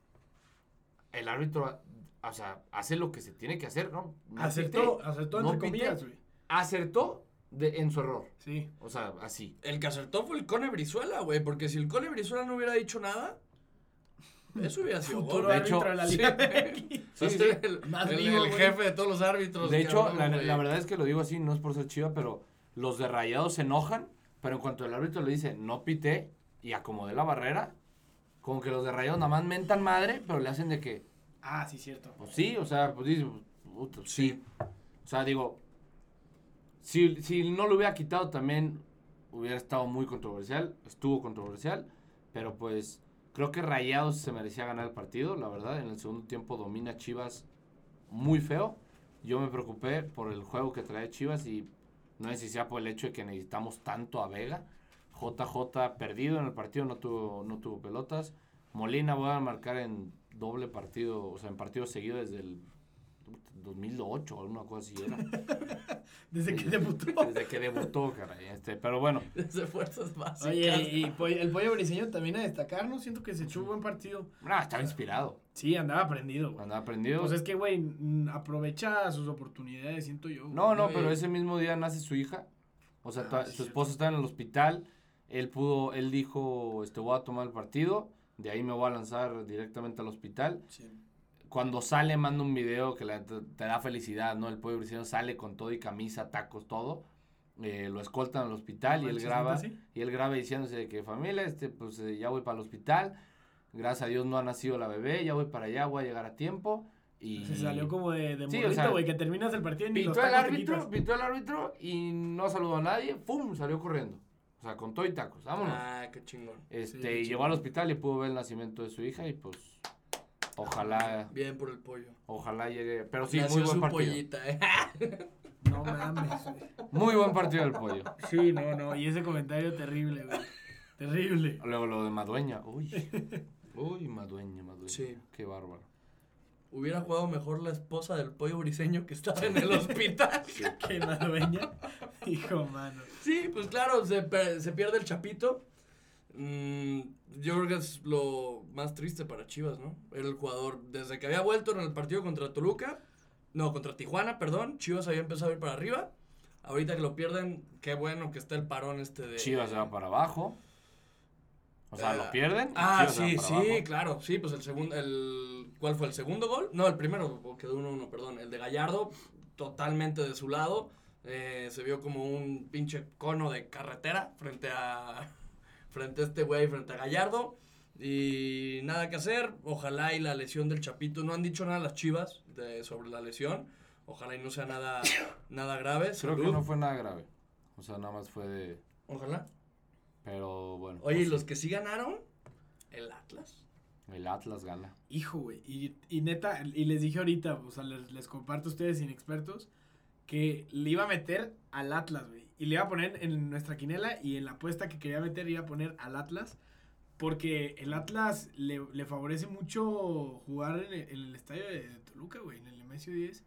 el árbitro, o sea, hace lo que se tiene que hacer, ¿no? No Acertó, acertó entre comillas, güey. Acertó de, en su error. Sí. O sea, así. El que acertó fue el Cone Brizuela, güey. Porque si el Cone Brizuela no hubiera dicho nada, eso hubiera sido Futuro gol. De hecho, árbitro de la. Liga MX. Sí, sí. El, Más el- vivo, el jefe de todos los árbitros. De hecho, la, verdad es que lo digo así, no es por ser chiva, pero los de Rayados se enojan, pero en cuanto el árbitro le dice, no pité, y acomodé la barrera, como que los de Rayados nada más mentan madre, pero le hacen de que, Ah, sí, cierto. pues sí, o sea, pues dice, puta, sí. O sea, digo, si, si no lo hubiera quitado también hubiera estado muy controversial, estuvo controversial, pero pues creo que Rayados se merecía ganar el partido, la verdad, en el segundo tiempo domina Chivas muy feo. Yo me preocupé por el juego que trae Chivas y no sé si sea por el hecho de que necesitamos tanto a Vega. JJ perdido en el partido, no tuvo, no tuvo pelotas. Molina voy a marcar en doble partido, o sea, en partido seguido desde el 2008 o alguna cosa así era. Desde que debutó. Desde que debutó, caray. Este, pero bueno, Desde fuerzas básicas. Oye, y el pollo briseño también a destacar, ¿no? Siento que se echó un buen partido. ah, estaba inspirado. Sí, andaba prendido, güey. Andaba aprendido. Pues es que, güey, aprovecha sus oportunidades, siento yo. güey. No, no, pero ese mismo día nace su hija. O sea, Ah, sí, su esposa está en el hospital. Él pudo, él dijo, este, voy a tomar el partido. De ahí me voy a lanzar directamente al hospital. Sí. Cuando sale, manda un video que le- te, te da felicidad, ¿no? El pueblo briseño sale con todo y camisa, tacos, todo. Eh, lo escoltan al hospital y él graba. Y él graba diciéndose de que familia, este, pues eh, ya voy para el hospital. Gracias a Dios no ha nacido la bebé, ya voy para allá, voy a llegar a tiempo. Y Se salió como de, de Sí, o morrito, sea, güey, que terminas el partido y ni los Pitó el árbitro, pitó el árbitro y no saludó a nadie, ¡pum! salió corriendo. O sea, con todo y tacos, vámonos. Ah, qué chingón. este, sí, y qué llegó al hospital y pudo ver el nacimiento de su hija y pues ojalá, Bien por el pollo. ojalá llegue. Pero sí, Nació muy buen su partido. pollita, eh. No mames, güey. Muy buen partido del pollo. Sí, no, no. Y ese comentario terrible, güey. Terrible. Luego lo de Madueña, uy. Uy, Madueña, Madueña. Sí. Qué bárbaro. Hubiera jugado mejor la esposa del pollo briseño que estaba en el hospital. Qué madueña. Hijo, mano. Sí, pues claro, se, per- se pierde el chapito. Mm, yo creo que es lo más triste para Chivas, ¿no? Era el jugador, desde que había vuelto en el partido contra Toluca, no, contra Tijuana, perdón, Chivas había empezado a ir para arriba. Ahorita que lo pierden, qué bueno que está el parón este de... Chivas se va para abajo. O sea, lo pierden. y Ah, sí, sí, abajo. claro, sí, pues el segundo, el, ¿cuál fue el segundo gol? No, el primero, quedó 1-1, perdón, el de Gallardo, totalmente de su lado, eh, se vio como un pinche cono de carretera frente a, frente a este güey, frente a Gallardo, y nada que hacer, ojalá y la lesión del Chapito, no han dicho nada las chivas de, sobre la lesión, ojalá y no sea nada, nada grave, Creo que no fue nada grave. O sea, nada más fue de. ojalá. Pero bueno. Oye, ¿y pues, los que sí ganaron? El Atlas. El Atlas gana. Hijo, güey. Y, y neta, y les dije ahorita, o sea, les, les comparto a ustedes inexpertos. que le iba a meter al Atlas, güey. Y le iba a poner en nuestra quinela y en la apuesta que quería meter iba a poner al Atlas. Porque el Atlas le, le favorece mucho jugar en el, en el estadio de Toluca, güey, en el Nemesio 10.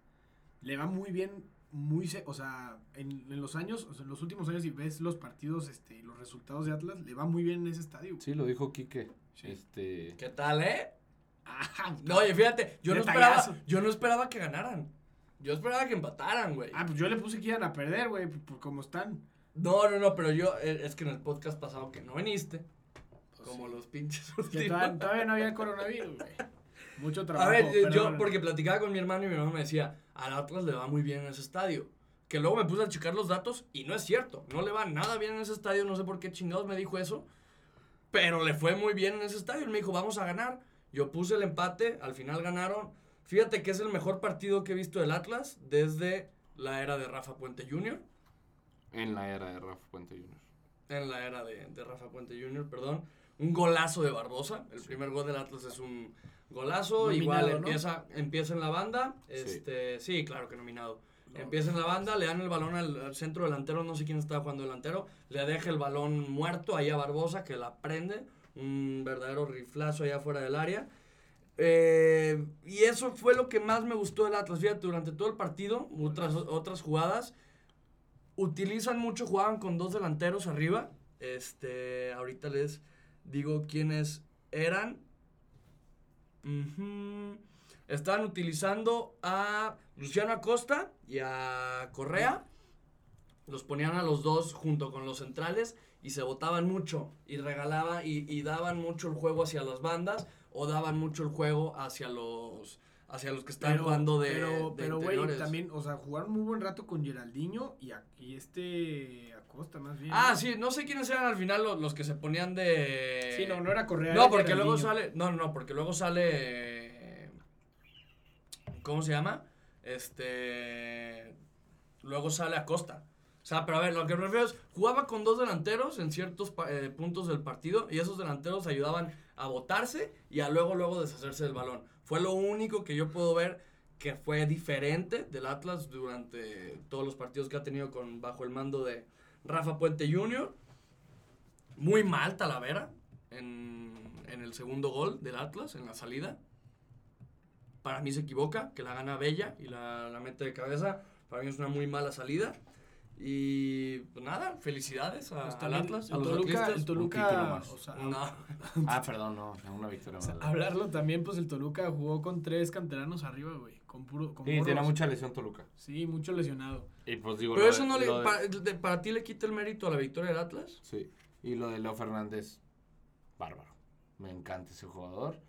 Le va muy bien, muy, se- o sea, en, en los años, o sea, en los últimos años, si ves los partidos este, y los resultados de Atlas, le va muy bien en ese estadio. güey. Sí, lo dijo Quique. Sí. Este. ¿Qué tal, eh? Ah, No, oye, fíjate, yo no, esperaba, yo no esperaba que ganaran. Yo esperaba que empataran, güey. ah, pues yo le puse que iban a perder, güey, por, por cómo están. No, no, no, pero yo, eh, es que en el podcast pasado que no viniste, Pues como sí. los pinches. Que últimos. todavía, todavía no había coronavirus, güey. Mucho trabajo. A ver, yo bueno. porque platicaba con mi hermano y mi hermano me decía, al Atlas le va muy bien en ese estadio. Que luego me puse a checar los datos y no es cierto. No le va nada bien en ese estadio, no sé por qué chingados me dijo eso. Pero le fue muy bien en ese estadio. Él me dijo, vamos a ganar. Yo puse el empate, al final ganaron. Fíjate que es el mejor partido que he visto del Atlas desde la era de Rafa Puente Jr. En la era de Rafa Puente Jr. En la era de, de Rafa Puente Jr., perdón. Un golazo de Barbosa. El primer gol del Atlas es un golazo. Nominado, Igual ¿no? empieza, empieza en la banda. Sí. Este, sí. claro que nominado. Empieza en la banda, le dan el balón al, al centro delantero, no sé quién estaba jugando delantero, le deja el balón muerto ahí a Barbosa, que la prende, un verdadero riflazo allá fuera del área. Eh, y eso fue lo que más me gustó del Atlas. Fíjate, durante todo el partido, otras, otras jugadas, utilizan mucho, jugaban con dos delanteros arriba. Este, ahorita les digo quiénes eran. Estaban utilizando a Luciano Acosta y a Correa. Los ponían a los dos junto con los centrales y se botaban mucho y regalaban y, y daban mucho el juego hacia las bandas o daban mucho el juego hacia los hacia los que están jugando de, pero, de pero, güey, también, o sea, jugaron muy buen rato con Geraldinho y, a- y este Acosta más bien. Ah, ¿no? sí, no sé quiénes eran al final los, los que se ponían de Sí, no, no era Correa. No, era porque luego sale. No, no, porque luego sale. ¿Cómo se llama? Este. Luego sale Acosta. O sea, pero a ver, lo que me refiero es. Jugaba con dos delanteros en ciertos eh, puntos del partido. Y esos delanteros ayudaban a botarse y a luego, luego deshacerse del balón. Fue lo único que yo puedo ver que fue diferente del Atlas durante todos los partidos que ha tenido con bajo el mando de Rafa Puente Jr. Muy mal Talavera en, en el segundo gol del Atlas, en la salida. Para mí se equivoca, que la gana Bella y la, la mete de cabeza. Para mí es una muy mala salida. Y pues nada, felicidades a- Pues al Atlas, el a los Toluca, atlistas. el Toluca, más. o sea, No, Ah, perdón, no. Una victoria o sea, más. hablarlo también, pues el Toluca jugó con tres canteranos arriba, güey, con puro, con Sí, tiene morros. mucha lesión Toluca. Sí, mucho lesionado. Y pues digo. pero eso de- no le, lo de- para, de- para ti le quita el mérito a la victoria del Atlas. Sí. Y lo de Leo Fernández, bárbaro. Me encanta ese jugador.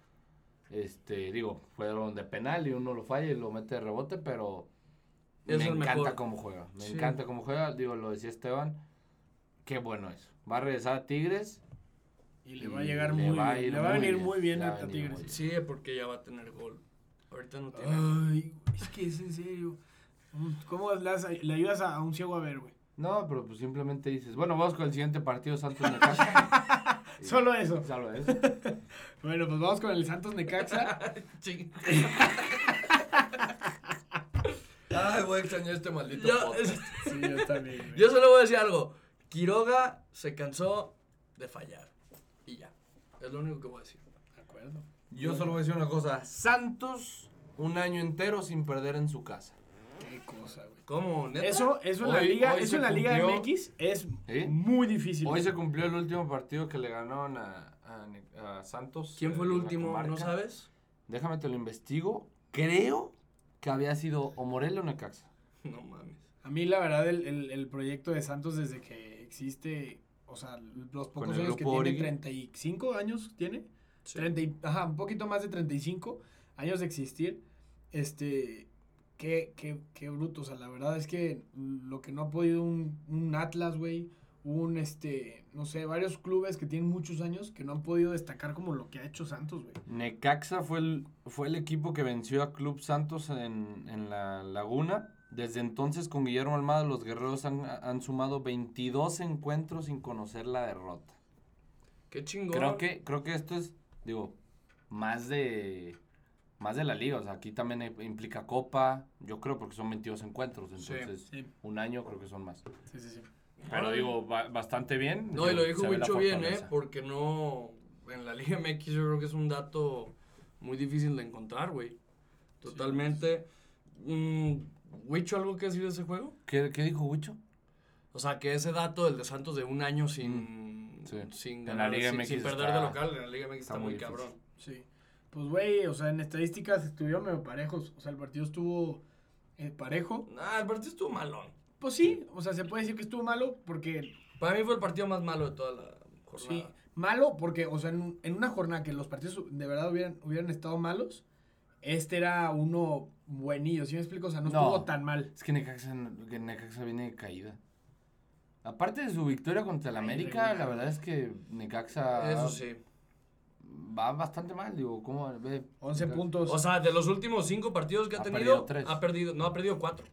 Este, digo, fueron de penal y uno lo falla y lo mete de rebote, pero Es me el encanta mejor. cómo juega. Me Sí. encanta cómo juega. Digo, lo decía Esteban. Qué bueno es. Va a regresar a Tigres. Y le va a llegar le muy va a bien. Le va a venir muy bien a Tigres. bien. Sí, porque ya va a tener gol. Ahorita no tiene. Ay, güey, es que es en serio. ¿Cómo le, le ayudas a, a un ciego a ver, güey? No, pero pues simplemente dices, bueno, vamos con el siguiente partido, Santos Necaxa. Solo eso. Solo eso. Bueno, pues vamos con el Santos Necaxa. Ay, voy a extrañar este maldito Yo- podcast. Sí, yo también. Yo solo voy a decir algo. Quiroga se cansó de fallar. Y ya. Es lo único que voy a decir. De acuerdo. Yo solo voy a decir una cosa. Santos, un año entero sin perder en su casa. Qué cosa, güey. ¿Cómo? ¿Neta? Eso, eso en la Hoy- liga, hoy eso en la liga cumplió- MX es ¿Sí? muy difícil. Hoy se cumplió el último partido que le ganaron a, a Santos. ¿Quién fue el en la último? ¿No sabes? Déjame te lo investigo. Creo que había sido o Morelia o Necaxa. No mames. A mí, la verdad, el, el, el proyecto de Santos desde que existe, o sea, los pocos años que tiene, Origi. 35 años tiene, Sí. 30 y- ajá, un poquito más de 35 años de existir, este, qué, qué, qué bruto, o sea, la verdad es que lo que no ha podido un, un Atlas, güey, un, este, no sé, varios clubes que tienen muchos años que no han podido destacar como lo que ha hecho Santos, güey. Necaxa fue el, fue el equipo que venció a Club Santos en, en la Laguna. Desde entonces, con Guillermo Almada, los guerreros han, han sumado 22 encuentros sin conocer la derrota. Qué chingón. Creo que, creo que esto es, digo, más de más de la liga. O sea, aquí también implica Copa, yo creo, porque son 22 encuentros. Entonces, Sí, un año creo que son más. sí, sí. sí. Pero digo, ba- bastante bien. No, y lo dijo mucho bien, ¿eh? Porque no. En la Liga MX yo creo que es un dato muy difícil de encontrar, güey. Totalmente. Mm, ¿Wicho algo que decir de ese juego? ¿Qué, qué dijo Huicho? O sea, que ese dato del de Santos de un año sin, sí. sin, En la ganar, Liga sin, MX sin perder está- de local, en la Liga MX está, está muy muy difícil. cabrón. Sí. Pues, güey, o sea, en estadísticas estuvieron medio parejos. O sea, el partido estuvo eh, parejo. Ah, el partido estuvo malón. Pues sí, o sea, se puede decir que estuvo malo porque Para mí fue el partido más malo de toda la jornada. Sí, malo porque, o sea, en, en una jornada que los partidos de verdad hubieran, hubieran estado malos, este era uno buenillo, ¿sí me explico? O sea, no, No. estuvo tan mal. Es que Necaxa, que Necaxa viene de caída. Aparte de su victoria contra el América, la verdad es que Necaxa Eso sí. va bastante mal. Digo, ¿cómo ve? 11 Necaxa? puntos. O sea, de los últimos cinco partidos que ha, Ha tenido, perdido tres. ha perdido, no ha perdido cuatro.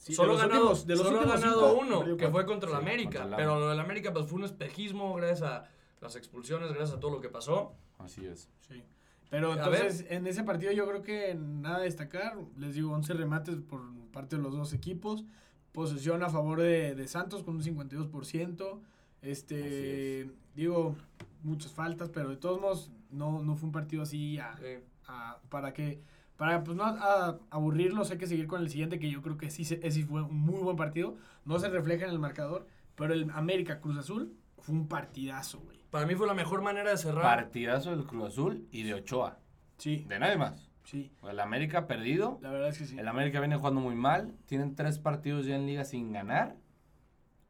Sí, solo de los ha ganado, últimos- de los solo ha ganado cinco, uno, que fue contra el América. contra pero América. lo del América pues, fue un espejismo gracias a las expulsiones, gracias a todo lo que pasó. Así es. Sí. Pero A entonces, en ese partido yo creo que nada a destacar. Les digo, 11 remates por parte de los dos equipos. Posesión a favor de, de Santos con un 52%. Este, digo, muchas faltas, pero de todos modos, no, no fue un partido así a, Sí. a- para que para pues no a- aburrirlos hay que seguir con el siguiente que yo creo que sí, sí fue un muy buen partido no se refleja en el marcador pero el América Cruz Azul fue un partidazo güey Para mí fue la mejor manera de cerrar. Partidazo del Cruz Azul y de Ochoa. sí De nadie más. sí El América perdido. la verdad es que sí El América viene jugando muy mal. Tienen tres partidos ya en liga sin ganar.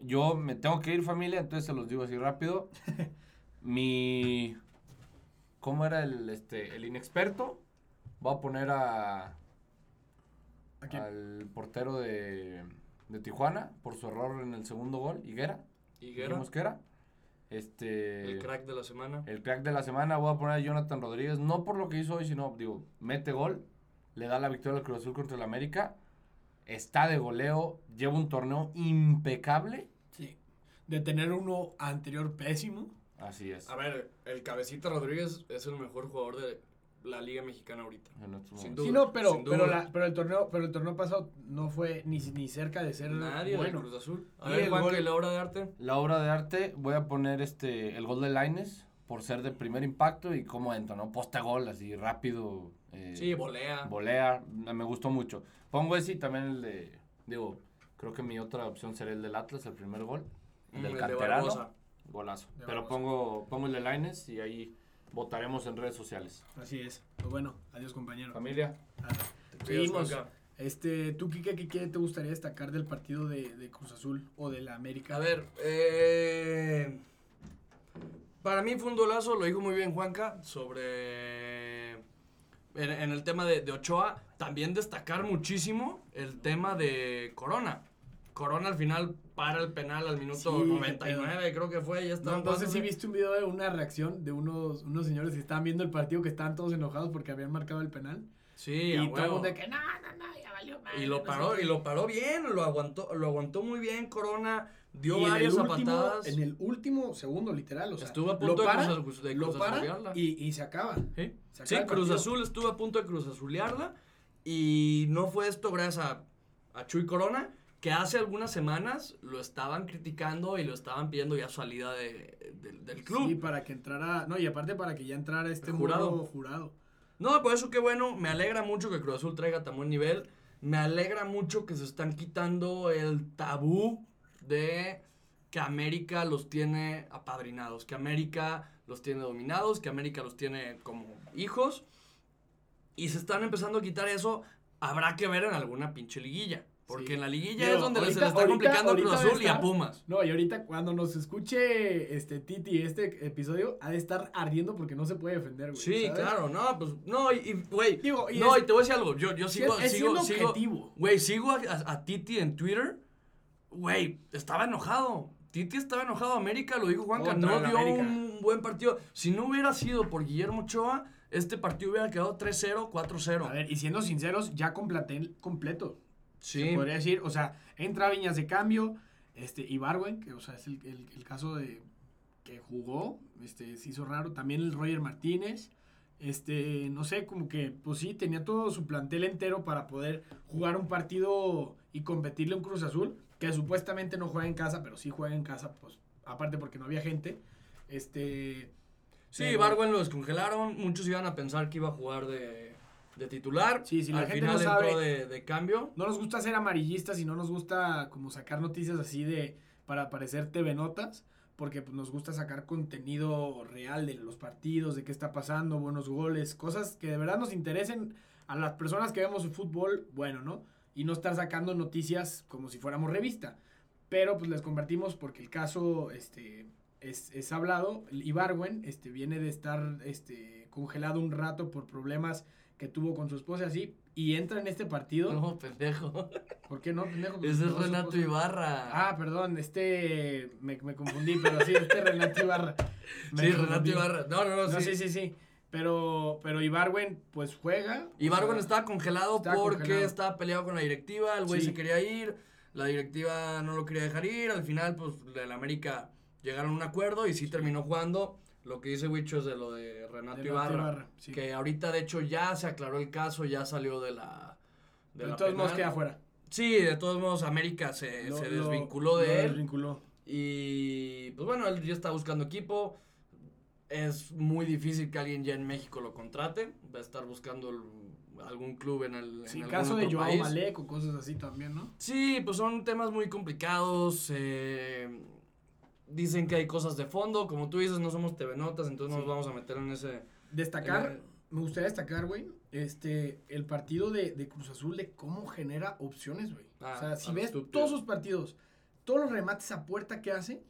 Yo me tengo que ir, familia, entonces se los digo así rápido. Mi. ¿Cómo era el, este, el inexperto? Voy a poner a, ¿A quién? al portero de, de Tijuana por su error en el segundo gol, Higuera. Higuera, dijimos que era. Este, el crack de la semana. el crack de la semana voy a poner a Jonathan Rodríguez, no por lo que hizo hoy, sino, digo, mete gol, le da la victoria al Cruz Azul contra el América, está de goleo, lleva un torneo impecable. sí de tener uno anterior pésimo Así es. A ver, el Cabecita Rodríguez es el mejor jugador de la Liga Mexicana ahorita. en estos Sin momentos. sí duda, no pero sin pero, duda. la- pero el torneo pero el torneo pasado no fue ni, ni cerca de ser Nadie bueno Cruz Azul. A Y ver, el Juanca, gol- ¿y la obra de arte? La obra de arte, voy a poner este el gol de Laines por ser de primer impacto y cómo entra, ¿no? Posta gol, así rápido. eh, Sí, volea. volea, me gustó mucho. Pongo ese y también el de, digo, creo que mi otra opción sería el del Atlas, el primer gol. El Mm, del el de canterano. Barbosa. Golazo. De Pero pongo, pongo el de Laines y ahí votaremos en redes sociales. así es pues bueno adiós compañero Familia. Seguimos. Juanca. Este, ¿tú, Kike, qué, qué te gustaría destacar del partido de, de Cruz Azul o de la América? A ver, eh, para mí fue un dolazo, lo dijo muy bien Juanca, sobre... En, en el tema de, de Ochoa, también destacar muchísimo el tema de Corona. Corona al final para el penal al minuto Sí, qué 99, creo que fue, ya No, estaba entonces sí viste un video de una reacción de unos, unos señores que estaban viendo el partido que estaban todos enojados porque habían marcado el penal. Sí, y a todo el mundo de que no, no, no, ya valió madre, Y lo no paró, sé qué". y lo paró bien, lo aguantó, lo aguantó muy bien Corona, dio Y en varias último- zapatadas. En el último segundo, literal. O sea, Estuvo a punto lo de para, cruz- de lo para cruzazulearla. y, y se acaba. Sí, Se acaba Cruz. Azul estuvo a punto de Cruz Azulearla y no fue esto gracias a, a Chuy Corona, que hace algunas semanas lo estaban criticando y lo estaban pidiendo ya salida de, de- del club. Sí, para que entrara. No, y aparte para que ya entrara este jurado. jurado. No, por eso qué bueno, me alegra mucho que Cruz Azul traiga tan buen nivel, me alegra mucho que se están quitando el tabú de que América los tiene apadrinados, que América los tiene dominados, que América los tiene como hijos. Y se están empezando a quitar eso. Habrá que ver en alguna pinche liguilla. Porque Sí. en la liguilla Digo, es donde se ahorita- le está ahorita- complicando a Cruz ahorita Azul y a Pumas. No, y ahorita cuando nos escuche este Titi este episodio, ha de estar ardiendo porque no se puede defender, güey. Sí, ¿sabes? claro, no, pues, no, y, güey, no, es- y te voy a decir algo, yo, yo sigo, es sigo, siendo sigo, objetivo. güey, sigo a, a- a Titi en Twitter, güey, estaba enojado, Titi estaba enojado, América, lo dijo Juanca, no dio América. un buen partido, si no hubiera sido por Guillermo Ochoa, este partido hubiera quedado 3-0, A 4-0, ver, y siendo sinceros, ya con plantel completo. Sí, Se podría decir, o sea, entra Viñas de cambio, este, Ibarwen, que o sea, es el, el- el caso de que jugó, este, se hizo raro. También el Roger Martínez, Este, no sé, como que, pues sí, tenía todo su plantel entero para poder jugar un partido y competirle a un Cruz Azul, que supuestamente no juega en casa, pero sí juega en casa, pues, aparte porque no había gente. Este. Sí, pero- Barwen lo descongelaron. Muchos iban a pensar que iba a jugar de, de titular. Sí, si la Al gente final no sabe- de, de cambio. No nos gusta ser amarillistas y no nos gusta como sacar noticias así de para parecer TV Notas, porque pues, nos gusta sacar contenido real de los partidos, de qué está pasando, buenos goles, cosas que de verdad nos interesen a las personas que vemos el fútbol, bueno, ¿no? Y no estar sacando noticias como si fuéramos revista. Pero pues les convertimos porque el caso este es, es hablado, Ibarwen este viene de estar este congelado un rato por problemas que tuvo con su esposa así y entra en este partido. No, pendejo. ¿Por qué no, pendejo? Ese es Renato. Ibarra. Ah, perdón, este. Me, me confundí, pero sí, este Renato Ibarra. Me sí, Renato. Ibarra. No, no, no, No, sí. sí, sí, sí. Pero, pero Ibarwen, pues juega. o Ibarwen sea, estaba congelado porque congelado. estaba peleado con la directiva, el güey Sí. se quería ir, la directiva no lo quería dejar ir, al final pues el América llegaron a un acuerdo y sí, terminó jugando. Lo que dice Wicho es de lo de Renato Renato Ibarra, Ibarra, sí. que ahorita de hecho ya se aclaró el caso, ya salió de la de De la todos modos penal. queda fuera. Sí, de todos modos América se, Lo- se lo- desvinculó lo de él desvinculó. y pues bueno, él ya está buscando equipo. Es muy difícil que alguien ya en México lo contrate. Va a estar buscando el- algún club en el. Sí, en caso de Joao. Malek o cosas así también, ¿no? Sí, pues son temas muy complicados. eh, dicen que hay cosas de fondo. Como tú dices, no somos TV Notas, entonces no Sí. nos vamos a meter en ese. Destacar, en me gustaría destacar, güey, este, el partido de, de Cruz Azul de cómo genera opciones, güey. Ah, o sea, si ves todos sus partidos, todos los remates a puerta que hace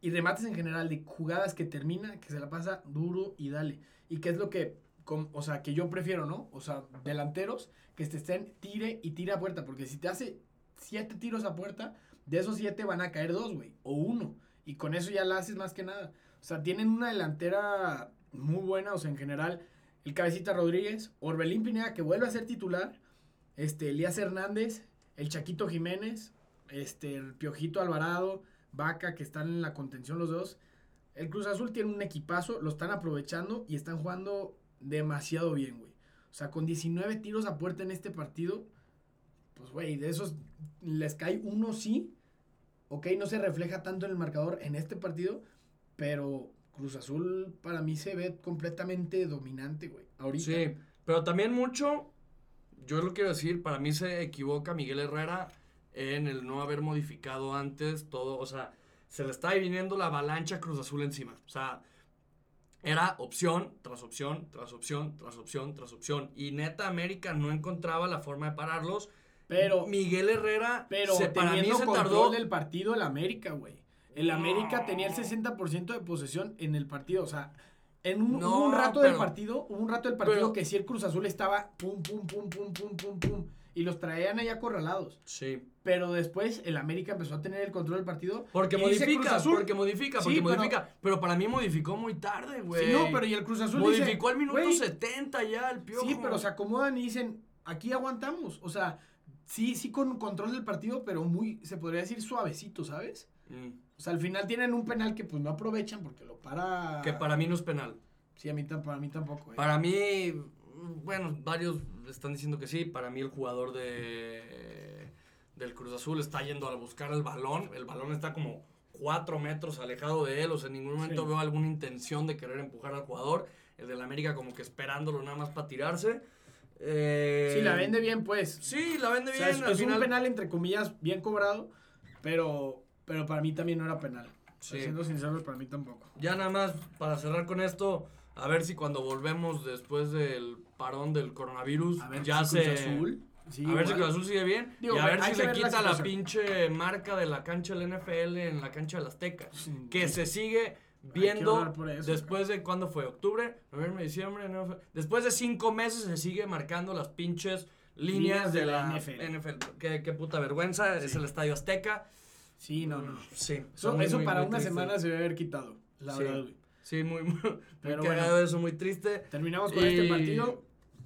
y remates en general de jugadas que termina, que se la pasa duro y dale. Y que es lo que, com- o sea, que yo prefiero, ¿no? O sea, delanteros que te estén tire y tire a puerta, porque si te hace siete tiros a puerta, de esos siete van a caer dos, güey, o uno. Y con eso ya la haces más que nada. O sea, tienen una delantera muy buena, o sea, en general, el Cabecita Rodríguez, Orbelín Pineda, que vuelve a ser titular, este, Elías Hernández, el Chaquito Jiménez, este, el Piojito Alvarado, Vaca, que están en la contención los dos. El Cruz Azul tiene un equipazo, lo están aprovechando y están jugando demasiado bien, güey. O sea, con 19 tiros a puerta en este partido, pues, güey, de esos les cae uno sí. Ok, no se refleja tanto en el marcador en este partido, pero Cruz Azul para mí se ve completamente dominante, güey. Ahorita. Sí, pero también mucho. Yo lo quiero decir, para mí se equivoca Miguel Herrera en el no haber modificado antes todo. O sea, se le está viniendo la avalancha Cruz Azul encima. O sea, era opción tras opción, tras opción, tras opción, tras opción. Y neta, América no encontraba la forma de pararlos. Pero, Miguel Herrera, pero se, para mí se tardó. del partido el América, güey. El América tenía el 60% de posesión en el partido. O sea, en un, No, hubo un rato del partido, hubo un rato del partido pero- que sí el Cruz Azul estaba pum, pum, pum, pum, pum, pum, pum. Y los traían ahí acorralados. Sí. Pero después el América empezó a tener el control del partido. Porque dice modifica, porque modifica, Sí, porque pero- modifica. Pero para mí modificó muy tarde, güey. Sí, no, pero y el Cruz Azul dice, Modificó al minuto "Güey, 70 ya el piojo. Sí, pero se acomodan y dicen, aquí aguantamos. O sea, sí, sí con control del partido, pero muy, se podría decir suavecito, ¿sabes? Mm. O sea, al final tienen un penal que pues no aprovechan porque lo para... Que para mí no es penal. Sí, a mí, para mí tampoco. eh. Para mí, bueno, varios están diciendo que sí. Para mí el jugador de del Cruz Azul está yendo a buscar el balón. El balón está como cuatro metros alejado de él. O sea, en ningún momento Sí. veo alguna intención de querer empujar al jugador. El del América como que esperándolo nada más para tirarse. Eh, Sí, la vende bien, pues. Sí, la vende O sea, bien. es, es final- un penal, entre comillas, bien cobrado, pero, pero para mí también no era penal. Sí. Siendo sinceros, para mí tampoco. Ya nada más para cerrar con esto, a ver si cuando volvemos después del parón del coronavirus, A ver ya si se... Azul. sí, a ver si. Cruz Azul sigue bien Digo, y a ver si le la quita la, pinche marca de la cancha del NFL en la cancha del Azteca. Sí. Que se sigue viendo eso, después de, ¿cuándo fue? ¿Octubre? ¿Noviembre? ¿Diciembre? Después de cinco meses se sigue marcando las pinches líneas, Líneas de de la la NFL. NFL. Qué, qué puta vergüenza, es el Estadio Azteca. Sí, no, no. Sí. Eso, muy, para muy una triste. semana se debe haber quitado, la Sí. verdad. Sí, muy, muy, Pero bueno. eso, muy triste. Terminamos con Y- este partido.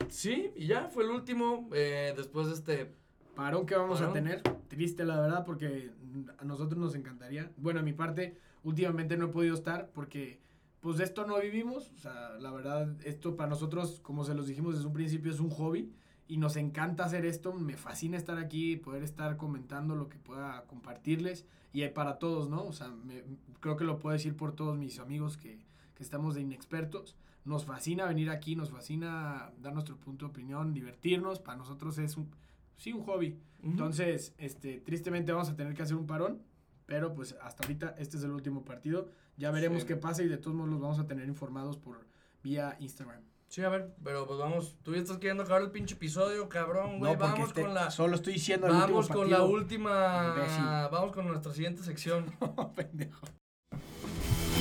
Sí, y ya fue el último. eh, después de este. Parón que vamos a tener. Triste, la verdad, porque a nosotros nos encantaría. Bueno, a mi parte, últimamente no he podido estar porque pues de esto no vivimos. O sea, la verdad, esto para nosotros, como se los dijimos desde un principio, es un hobby. Y nos encanta hacer esto. Me fascina estar aquí, poder estar comentando lo que pueda compartirles. Y para todos, ¿no? O sea, me- creo que lo puedo decir por todos mis amigos que, que estamos de inexpertos. Nos fascina venir aquí, nos fascina dar nuestro punto de opinión, divertirnos. Para nosotros es un, sí, un hobby. Entonces, este, tristemente vamos a tener que hacer un parón, pero pues hasta ahorita este es el último partido. Ya veremos Sí. qué pasa y de todos modos los vamos a tener informados por vía Instagram. Sí, a ver, pero pues vamos, tú ya estás queriendo acabar el pinche episodio, cabrón, güey. vamos este- con la solo estoy diciendo el Vamos con la última. Imbécil. Vamos con nuestra siguiente sección. Pendejo.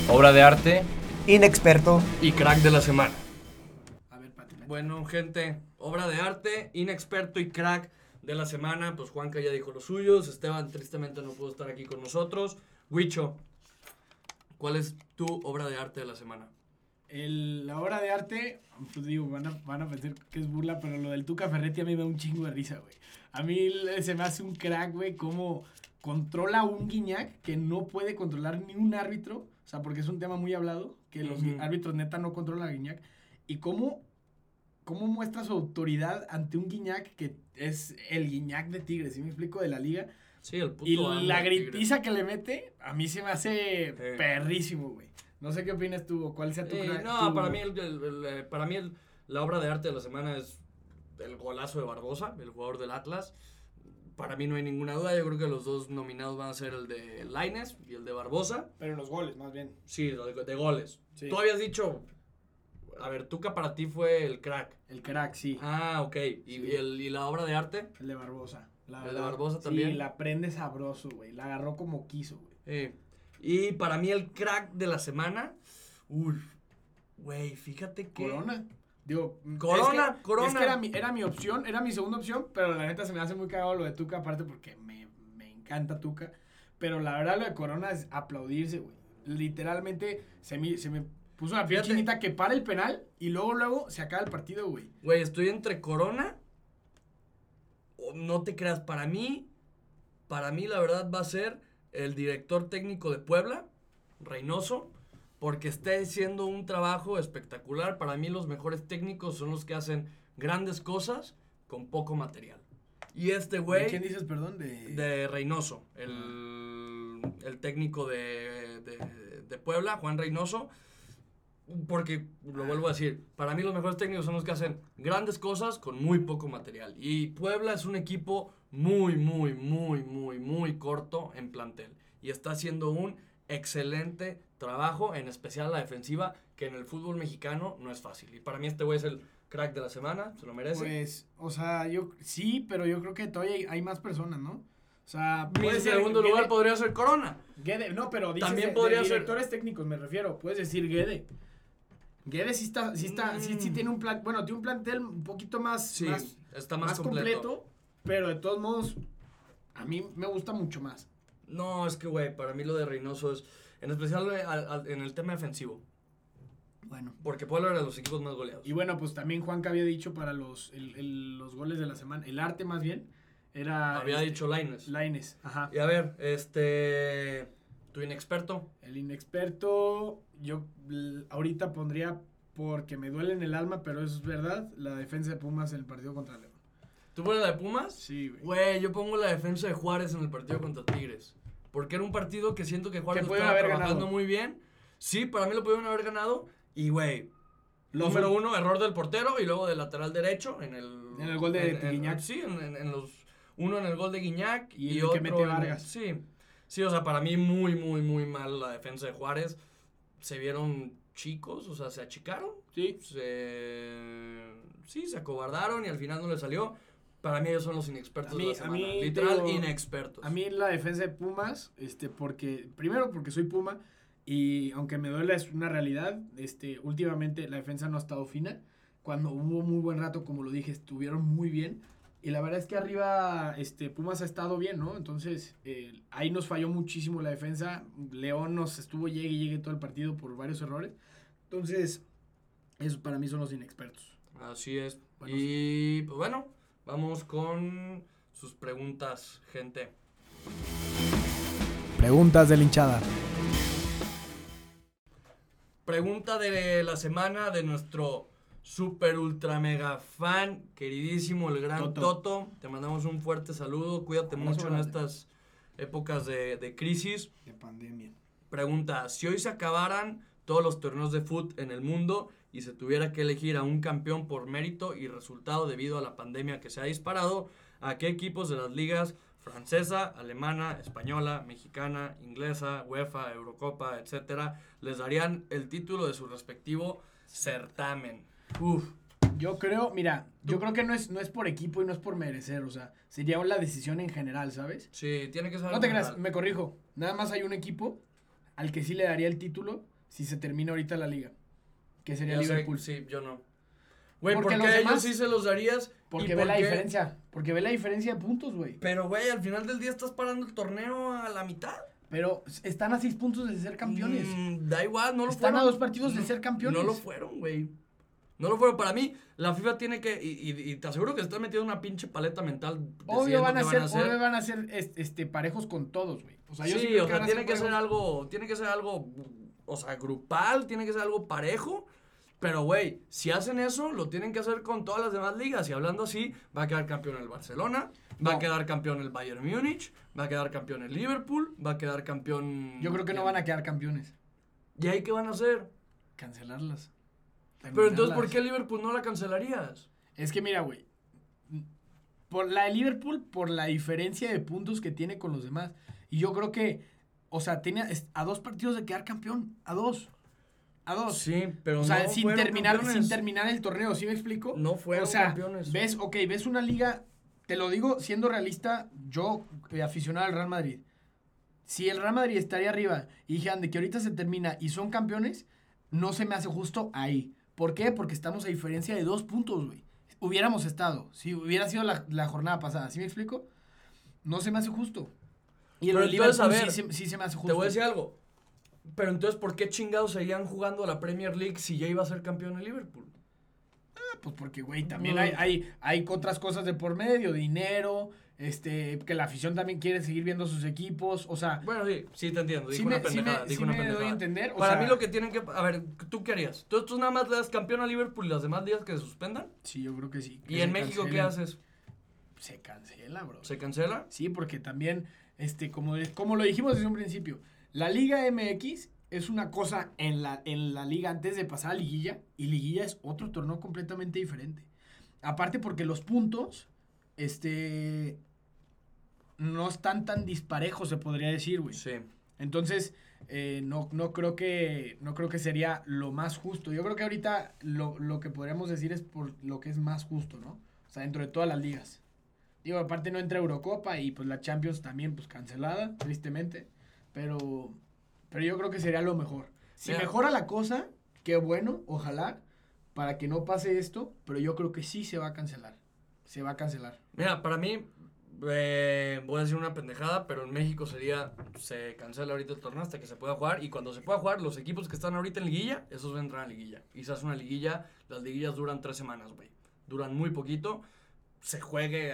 Obra de arte. Inexperto. Y crack de la semana. A ver. Pati. Bueno, gente, obra de arte, inexperto y crack de la semana. Pues Juanca ya dijo los suyos. Esteban tristemente no pudo estar aquí con nosotros. Huicho, ¿cuál es tu obra de arte de la semana? El- la obra de arte, pues digo, van a, van a pensar que es burla, pero lo del Tuca Ferretti a mí me da un chingo de risa, güey. A mí se me hace un crack, güey, cómo controla un Guiñac que no puede controlar ni un árbitro. O sea, porque es un tema muy hablado, que los Ujú. árbitros neta no controlan a Guiñac. Y cómo, cómo muestra su autoridad ante un Guiñac que es el Guiñac de Tigres, ¿sí me explico? De la liga. Sí, el puto Y la gritiza que le mete, a mí se me hace Sí. perrísimo, güey. No sé qué opinas tú o cuál sea tu Eh, no, tu- para mí, el, el- el, eh, para mí el- la obra de arte de la semana es el golazo de Barbosa, el jugador del Atlas. Para mí no hay ninguna duda, yo creo que los dos nominados van a ser el de Laines y el de Barbosa. Pero en los goles, más bien. Sí, de, de goles. Sí. Tú habías dicho, a ver, Tuca para ti fue el crack. El crack, sí. Ah, ok. ¿Y, Sí. y el, y la obra de arte? El de Barbosa. La ¿El de. Barbosa también? Sí, la prende sabroso, güey. La agarró como quiso, güey. Eh, y para mí el crack de la semana, uy, güey, fíjate que... Corona. Digo, Corona, es que, Corona. Es que era mi, era mi opción, era mi segunda opción, pero la neta se me hace muy cagado lo de Tuca, aparte porque me, me encanta Tuca. Pero la verdad lo de Corona es aplaudirse, güey. Literalmente se me, se me puso la piel chinita que para el penal y luego, luego se acaba el partido, güey. Güey, estoy entre Corona. no te creas, para mí, para mí la verdad va a ser el director técnico de Puebla, Reynoso, porque está haciendo un trabajo espectacular. Para mí los mejores técnicos son los que hacen grandes cosas con poco material. Y este ¿De güey ¿Quién dices, perdón? De... de Reynoso, el, el técnico de, de- de Puebla, Juan Reynoso. Porque, lo vuelvo a decir, para mí los mejores técnicos son los que hacen grandes cosas con muy poco material. Y Puebla es un equipo muy, muy, muy, muy, muy corto en plantel. Y está haciendo un excelente trabajo, en especial la defensiva, que en el fútbol mexicano no es fácil. Y para mí este güey es el crack de la semana, se lo merece. Pues, o sea, yo sí, pero yo creo que todavía hay, hay más personas, ¿no? O sea, puede ser segundo lugar podría ser Corona. Guede, no, pero dices También podría de ser- directores técnicos, me refiero. Puedes decir Guede. Guede sí está, sí está, sí, sí Mm. tiene un plan, bueno, tiene un plantel un poquito más, Sí, más, está más, más completo. completo, pero de todos modos, a mí me gusta mucho más. No, es que, güey, para mí lo de Reynoso es, en especial al- al- en el tema defensivo, Bueno. porque Puebla era de los equipos más goleados. Y bueno, pues también Juanca había dicho para los, el- el- los goles de la semana, el arte más bien, era... Había este, dicho Laines. Lainez, ajá. Y a ver, este, tu inexperto, El inexperto, yo ahorita pondría, porque me duele en el alma, pero es verdad, la defensa de Pumas en el partido contra León. ¿tú pones la de Pumas? Sí, güey. Güey, yo pongo la defensa de Juárez en el partido contra Tigres, porque era un partido que siento que Juárez Que estaba haber trabajando ganado. muy bien. Sí, para mí lo pudieron haber ganado, y güey, Número uno, error del portero y luego del lateral derecho en el... En el gol de en- Guiñac. Sí, en, los... Uno en el gol de Guiñac Y y, el que otro mete en- Vargas. sí, sí, o sea, para mí muy, muy, muy mal la defensa de Juárez. Se vieron chicos, o sea, se achicaron. Sí. Se... Sí, se acobardaron y al final no le salió. Para mí ellos son los inexpertos mí- de la semana. mí, te Literal, digo, inexpertos. A mí la defensa de Pumas, este, porque, primero porque soy Puma, y aunque me duele es una realidad, este, últimamente la defensa no ha estado fina. Cuando hubo muy buen rato, como lo dije, estuvieron muy bien. Y la verdad es que arriba este, Pumas ha estado bien, ¿no? Entonces, eh, ahí nos falló muchísimo la defensa. León nos estuvo llegue y llegue todo el partido por varios errores. Entonces, eso para mí son los inexpertos. Así es. Bueno, y pues bueno, vamos con sus preguntas, gente. Preguntas de la hinchada. pregunta de la semana de nuestro super ultra mega fan, queridísimo, el gran Toto. Toto. Te mandamos un fuerte saludo. Cuídate mucho en estas épocas de, de crisis. De pandemia. Pregunta, si hoy se acabaran todos los torneos de fútbol en el mundo y se tuviera que elegir a un campeón por mérito y resultado debido a la pandemia que se ha disparado, ¿a qué equipos de las ligas francesa, alemana, española, mexicana, inglesa, UEFA, Eurocopa, etcétera, les darían el título de su respectivo certamen? Uf, Yo creo, mira, yo creo que no es, no es por equipo y no es por merecer, o sea, sería la decisión en general, ¿sabes? sí, tiene que ser No te creas, me corrijo. Nada más hay un equipo al que sí le daría el título si se termina ahorita la liga. Que sería sé, Liverpool. sí, yo no. Güey, Porque ¿por qué los a ellos sí se los darías? Porque ¿Y ve por la qué- diferencia. Porque ve la diferencia de puntos, güey. Pero, güey, al final del día estás parando el torneo a la mitad. Pero están a seis puntos de ser campeones. Mm, da igual, no lo Están fueron. a dos partidos de ser campeones. No lo fueron, güey. No lo fueron. Para mí, la FIFA tiene que. Y, y- y te aseguro que se está metiendo una pinche paleta mental. Obvio van a, ser, obvio van a ser es- este, parejos con todos, güey. O sea, yo sí, o sea, tiene que ser algo. Tiene que ser algo. O sea, grupal, tiene que ser algo parejo. Pero, güey, si hacen eso, lo tienen que hacer con todas las demás ligas. Y hablando así, va a quedar campeón el Barcelona, va a quedar campeón el Bayern Múnich, va a quedar campeón el Liverpool, va a quedar campeón. Yo creo que no van a quedar campeones. ¿Y ahí qué van a hacer? Cancelarlas. Pero entonces, ¿por qué Liverpool no la cancelarías? Es que mira, güey. Por la de Liverpool, por la diferencia de puntos que tiene con los demás. Y yo creo que, o sea, tenía a dos partidos de quedar campeón. A dos. A dos. Sí, pero o sea, no sin, terminar, campeones. sin terminar el torneo, ¿sí me explico? No fueron o sea, campeones. ves, ok, ves una liga, te lo digo siendo realista, yo, eh, aficionado al Real Madrid, si el Real Madrid estaría arriba y dijeran de que ahorita se termina y son campeones, no se me hace justo ahí. ¿Por qué? Porque estamos a diferencia de dos puntos, güey. Hubiéramos estado, si hubiera sido la, la jornada pasada, ¿sí me explico? No se me hace justo. Y Pero el entonces, a Liverpool ver, sí, sí se me hace justo. Te voy a decir algo. Pero entonces, ¿por qué chingados seguían jugando a la Premier League si ya iba a ser campeón el Liverpool? Pues porque, güey, también No. hay, hay, hay otras cosas de por medio, dinero, este, que la afición también quiere seguir viendo sus equipos, o sea, Bueno, sí, sí te entiendo. Dijo sí una sí pendejada. una doy a entender, o Para sea, mí lo que tienen que... A ver, ¿tú qué harías? ¿Tú, tú nada más le das campeón a Liverpool y las demás ligas que se suspendan? Sí, yo creo que sí. que ¿Y en México qué haces? Se cancela, bro. ¿Se cancela? Sí, porque también, este, como, como lo dijimos desde un principio, la Liga MX es una cosa en la, en la liga antes de pasar a liguilla, y liguilla es otro torneo completamente diferente. Aparte porque los puntos, este, no están tan disparejos, se podría decir, güey. Sí. Entonces, eh, no, no, creo que, no creo que sería lo más justo. Yo creo que ahorita lo, lo que podríamos decir es por lo que es más justo, ¿no? O sea, dentro de todas las ligas. Digo, aparte no entra Eurocopa y pues la Champions también pues cancelada, tristemente. Pero, pero yo creo que sería lo mejor. Si Mira. mejora la cosa, qué bueno, ojalá, para que no pase esto, pero yo creo que sí se va a cancelar. Se va a cancelar. Mira, para mí, eh, voy a decir una pendejada, pero en México sería, se cancela ahorita el torneo hasta que se pueda jugar, y cuando se pueda jugar, los equipos que están ahorita en liguilla, esos van a entrar liguilla. Y se hace una liguilla, las liguillas duran tres semanas, güey. Duran muy poquito, se juegue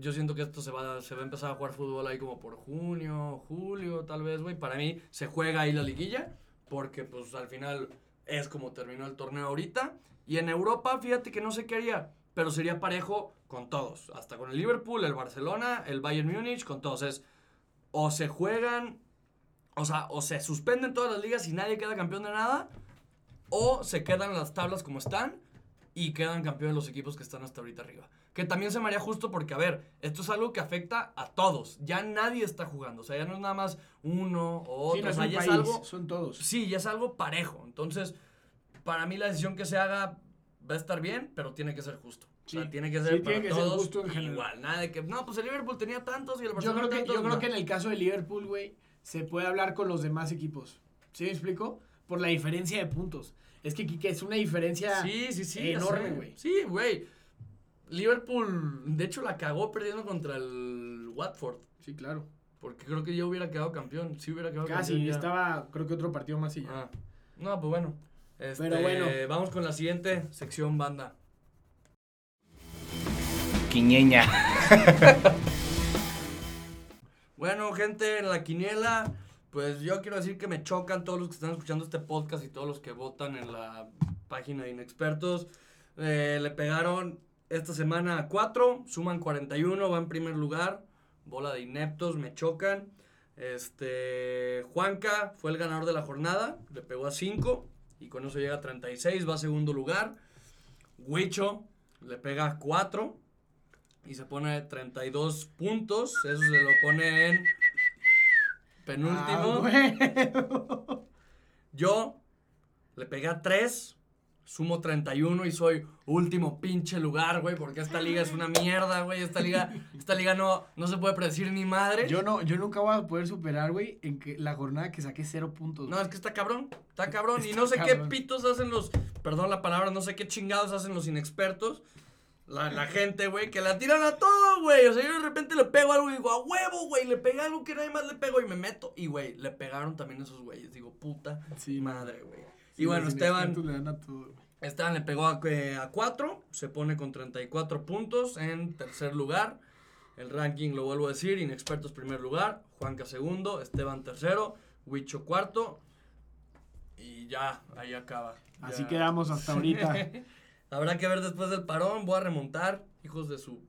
yo siento que esto se va, se va a empezar a jugar fútbol ahí como por junio, julio, tal vez, güey. Para mí, se juega ahí la liguilla, porque pues al final es como terminó el torneo ahorita. Y en Europa, fíjate que no sé qué haría, pero sería parejo con todos. Hasta con el Liverpool, el Barcelona, el Bayern Múnich, con todos. Es o se juegan, o sea, o se suspenden todas las ligas y nadie queda campeón de nada, o se quedan las tablas como están y quedan campeones los equipos que están hasta ahorita arriba. Que también se me haría justo porque, a ver, esto es algo que afecta a todos. Ya nadie está jugando. O sea, ya no es nada más uno o Sí, otro. no o es sea, un ya es país, algo son todos. Sí, ya es algo parejo. Entonces, para mí la decisión que se haga va a estar bien, pero tiene que ser justo. O sea, tiene que Sí, ser tiene para que ser todos justo en general. igual. Nada de que, no, pues el Liverpool tenía tantos y el Yo Barcelona creo, que, tantos. yo creo no. que en el caso de Liverpool, güey, se puede hablar con los demás equipos. ¿Sí me explico? Por la diferencia de puntos. Es que, Kike, es una diferencia Sí, sí, sí. ya enorme, güey. Sí, güey. Liverpool, de hecho, la cagó perdiendo contra el Watford. Sí, claro. Porque creo que ya hubiera quedado campeón. Sí hubiera quedado Casi, campeón. ya. estaba, creo que otro partido más y ya. Ah. No, pues bueno. Este, Pero bueno. Vamos con la siguiente sección banda. Quiñeña. Bueno, gente, en la quiniela Pues yo quiero decir que me chocan todos los que están escuchando este podcast y todos los que votan en la página de Inexpertos. Eh, le pegaron esta semana a 4, suman 41, va en primer lugar. Bola de ineptos, me chocan. Este, Juanca fue el ganador de la jornada, le pegó a 5 y con eso llega a 36, va a segundo lugar. Huicho le pega a 4 y se pone 32 puntos, eso se lo pone en penúltimo. Ah, Yo le pegué a 3, sumo 31 y soy último pinche lugar, güey, porque esta liga es una mierda, güey. Esta liga, esta liga no, no se puede predecir ni madre. Yo no, yo nunca voy a poder superar, güey, en que la jornada que saqué cero puntos. No, güey. es que está cabrón, está cabrón. y no sé cabrón. qué pitos hacen los, perdón la palabra, no sé qué chingados hacen los inexpertos. La, la gente, güey, que la tiran a todo, güey. O sea, yo de repente le pego algo y digo, a huevo, güey, le pegué algo que nadie más le pego y me meto. Y, güey, le pegaron también esos güeyes. Digo, puta Sí, madre, güey. Y bueno, Esteban. Esteban le pegó a, eh, a 4, se pone con 34 puntos en tercer lugar. El ranking lo vuelvo a decir, Inexpertos primer lugar, Juanca segundo, Esteban tercero, Huicho cuarto. Y ya, ahí acaba. Así Ya. quedamos hasta ahorita. Habrá que ver después del parón, voy a remontar, hijos de su...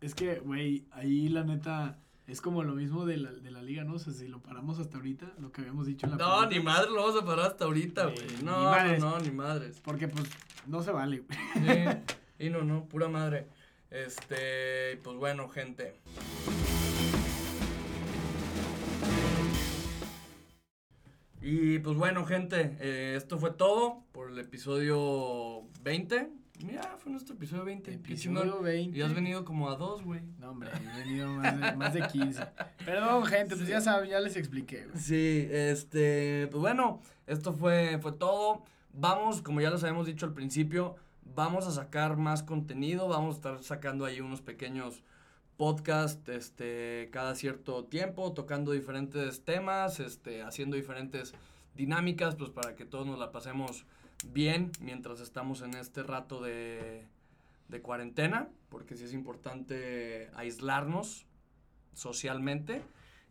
Es que, güey, ahí la neta es como lo mismo de la, de la liga, ¿no? O sea, si lo paramos hasta ahorita, lo que habíamos dicho en la No, ni madre lo vamos a parar hasta ahorita, güey. No, madres. no, ni madres. Porque, pues, no se vale, güey. Sí, y no, no, pura madre. Este, pues bueno, gente. Y pues bueno, gente, eh, esto fue todo por el episodio 20. Mira, fue nuestro episodio 20. qué chingón. Episodio 20. Y has venido como a dos, güey. No, hombre, he venido más de, más de 15. Perdón, gente, pues ya saben, ya les expliqué, güey. Sí, este, pues bueno, esto fue, fue todo. Vamos, como ya les habíamos dicho al principio, vamos a sacar más contenido, vamos a estar sacando ahí unos pequeños podcasts, este, cada cierto tiempo, tocando diferentes temas, este, haciendo diferentes dinámicas, pues para que todos nos la pasemos bien mientras estamos en este rato de, de cuarentena, porque sí es importante aislarnos socialmente.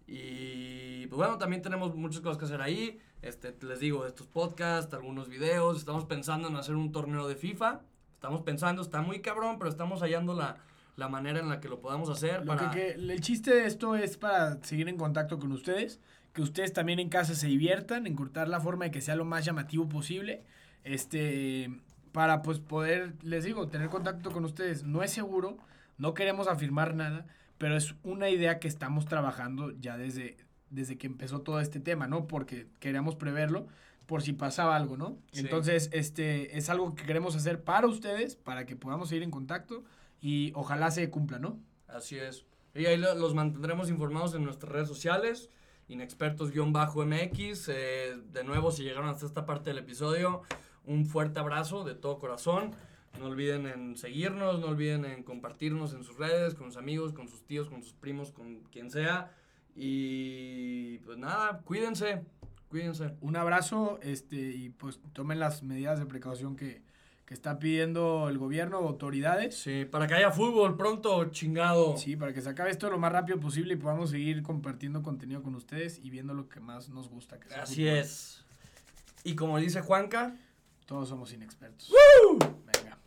Y pues bueno, también tenemos muchas cosas que hacer ahí. Este, les digo, estos podcasts, algunos videos. Estamos pensando en hacer un torneo de FIFA. Estamos pensando, está muy cabrón, pero estamos hallando la, la manera en la que lo podamos hacer. Lo para... que, que- el chiste de esto es para seguir en contacto con ustedes, que ustedes también en casa se diviertan, encontrar la forma de que sea lo más llamativo posible, este, para pues poder, les digo, tener contacto con ustedes. No es seguro, no queremos afirmar nada, pero es una idea que estamos trabajando ya desde, desde que empezó todo este tema, ¿no? Porque queríamos preverlo por si pasaba algo, ¿no? Sí. Entonces, este, es algo que queremos hacer para ustedes, para que podamos seguir en contacto y ojalá se cumpla, ¿no? Así es. Y ahí lo- los mantendremos informados en nuestras redes sociales, inexpertos-mx. Eh, de nuevo, si llegaron hasta esta parte del episodio, un fuerte abrazo de todo corazón. No olviden en seguirnos, no olviden en compartirnos en sus redes, con sus amigos, con sus tíos, con sus primos, con quien sea. Y pues nada, cuídense, cuídense. Un abrazo, este, y pues tomen las medidas de precaución que, que está pidiendo el gobierno, autoridades. Sí, para que haya fútbol pronto, chingado. Sí, para que se acabe esto lo más rápido posible y podamos seguir compartiendo contenido con ustedes y viendo lo que más nos gusta. Que Así es. Y como dice Juanca, Todos somos inexpertos. Venga.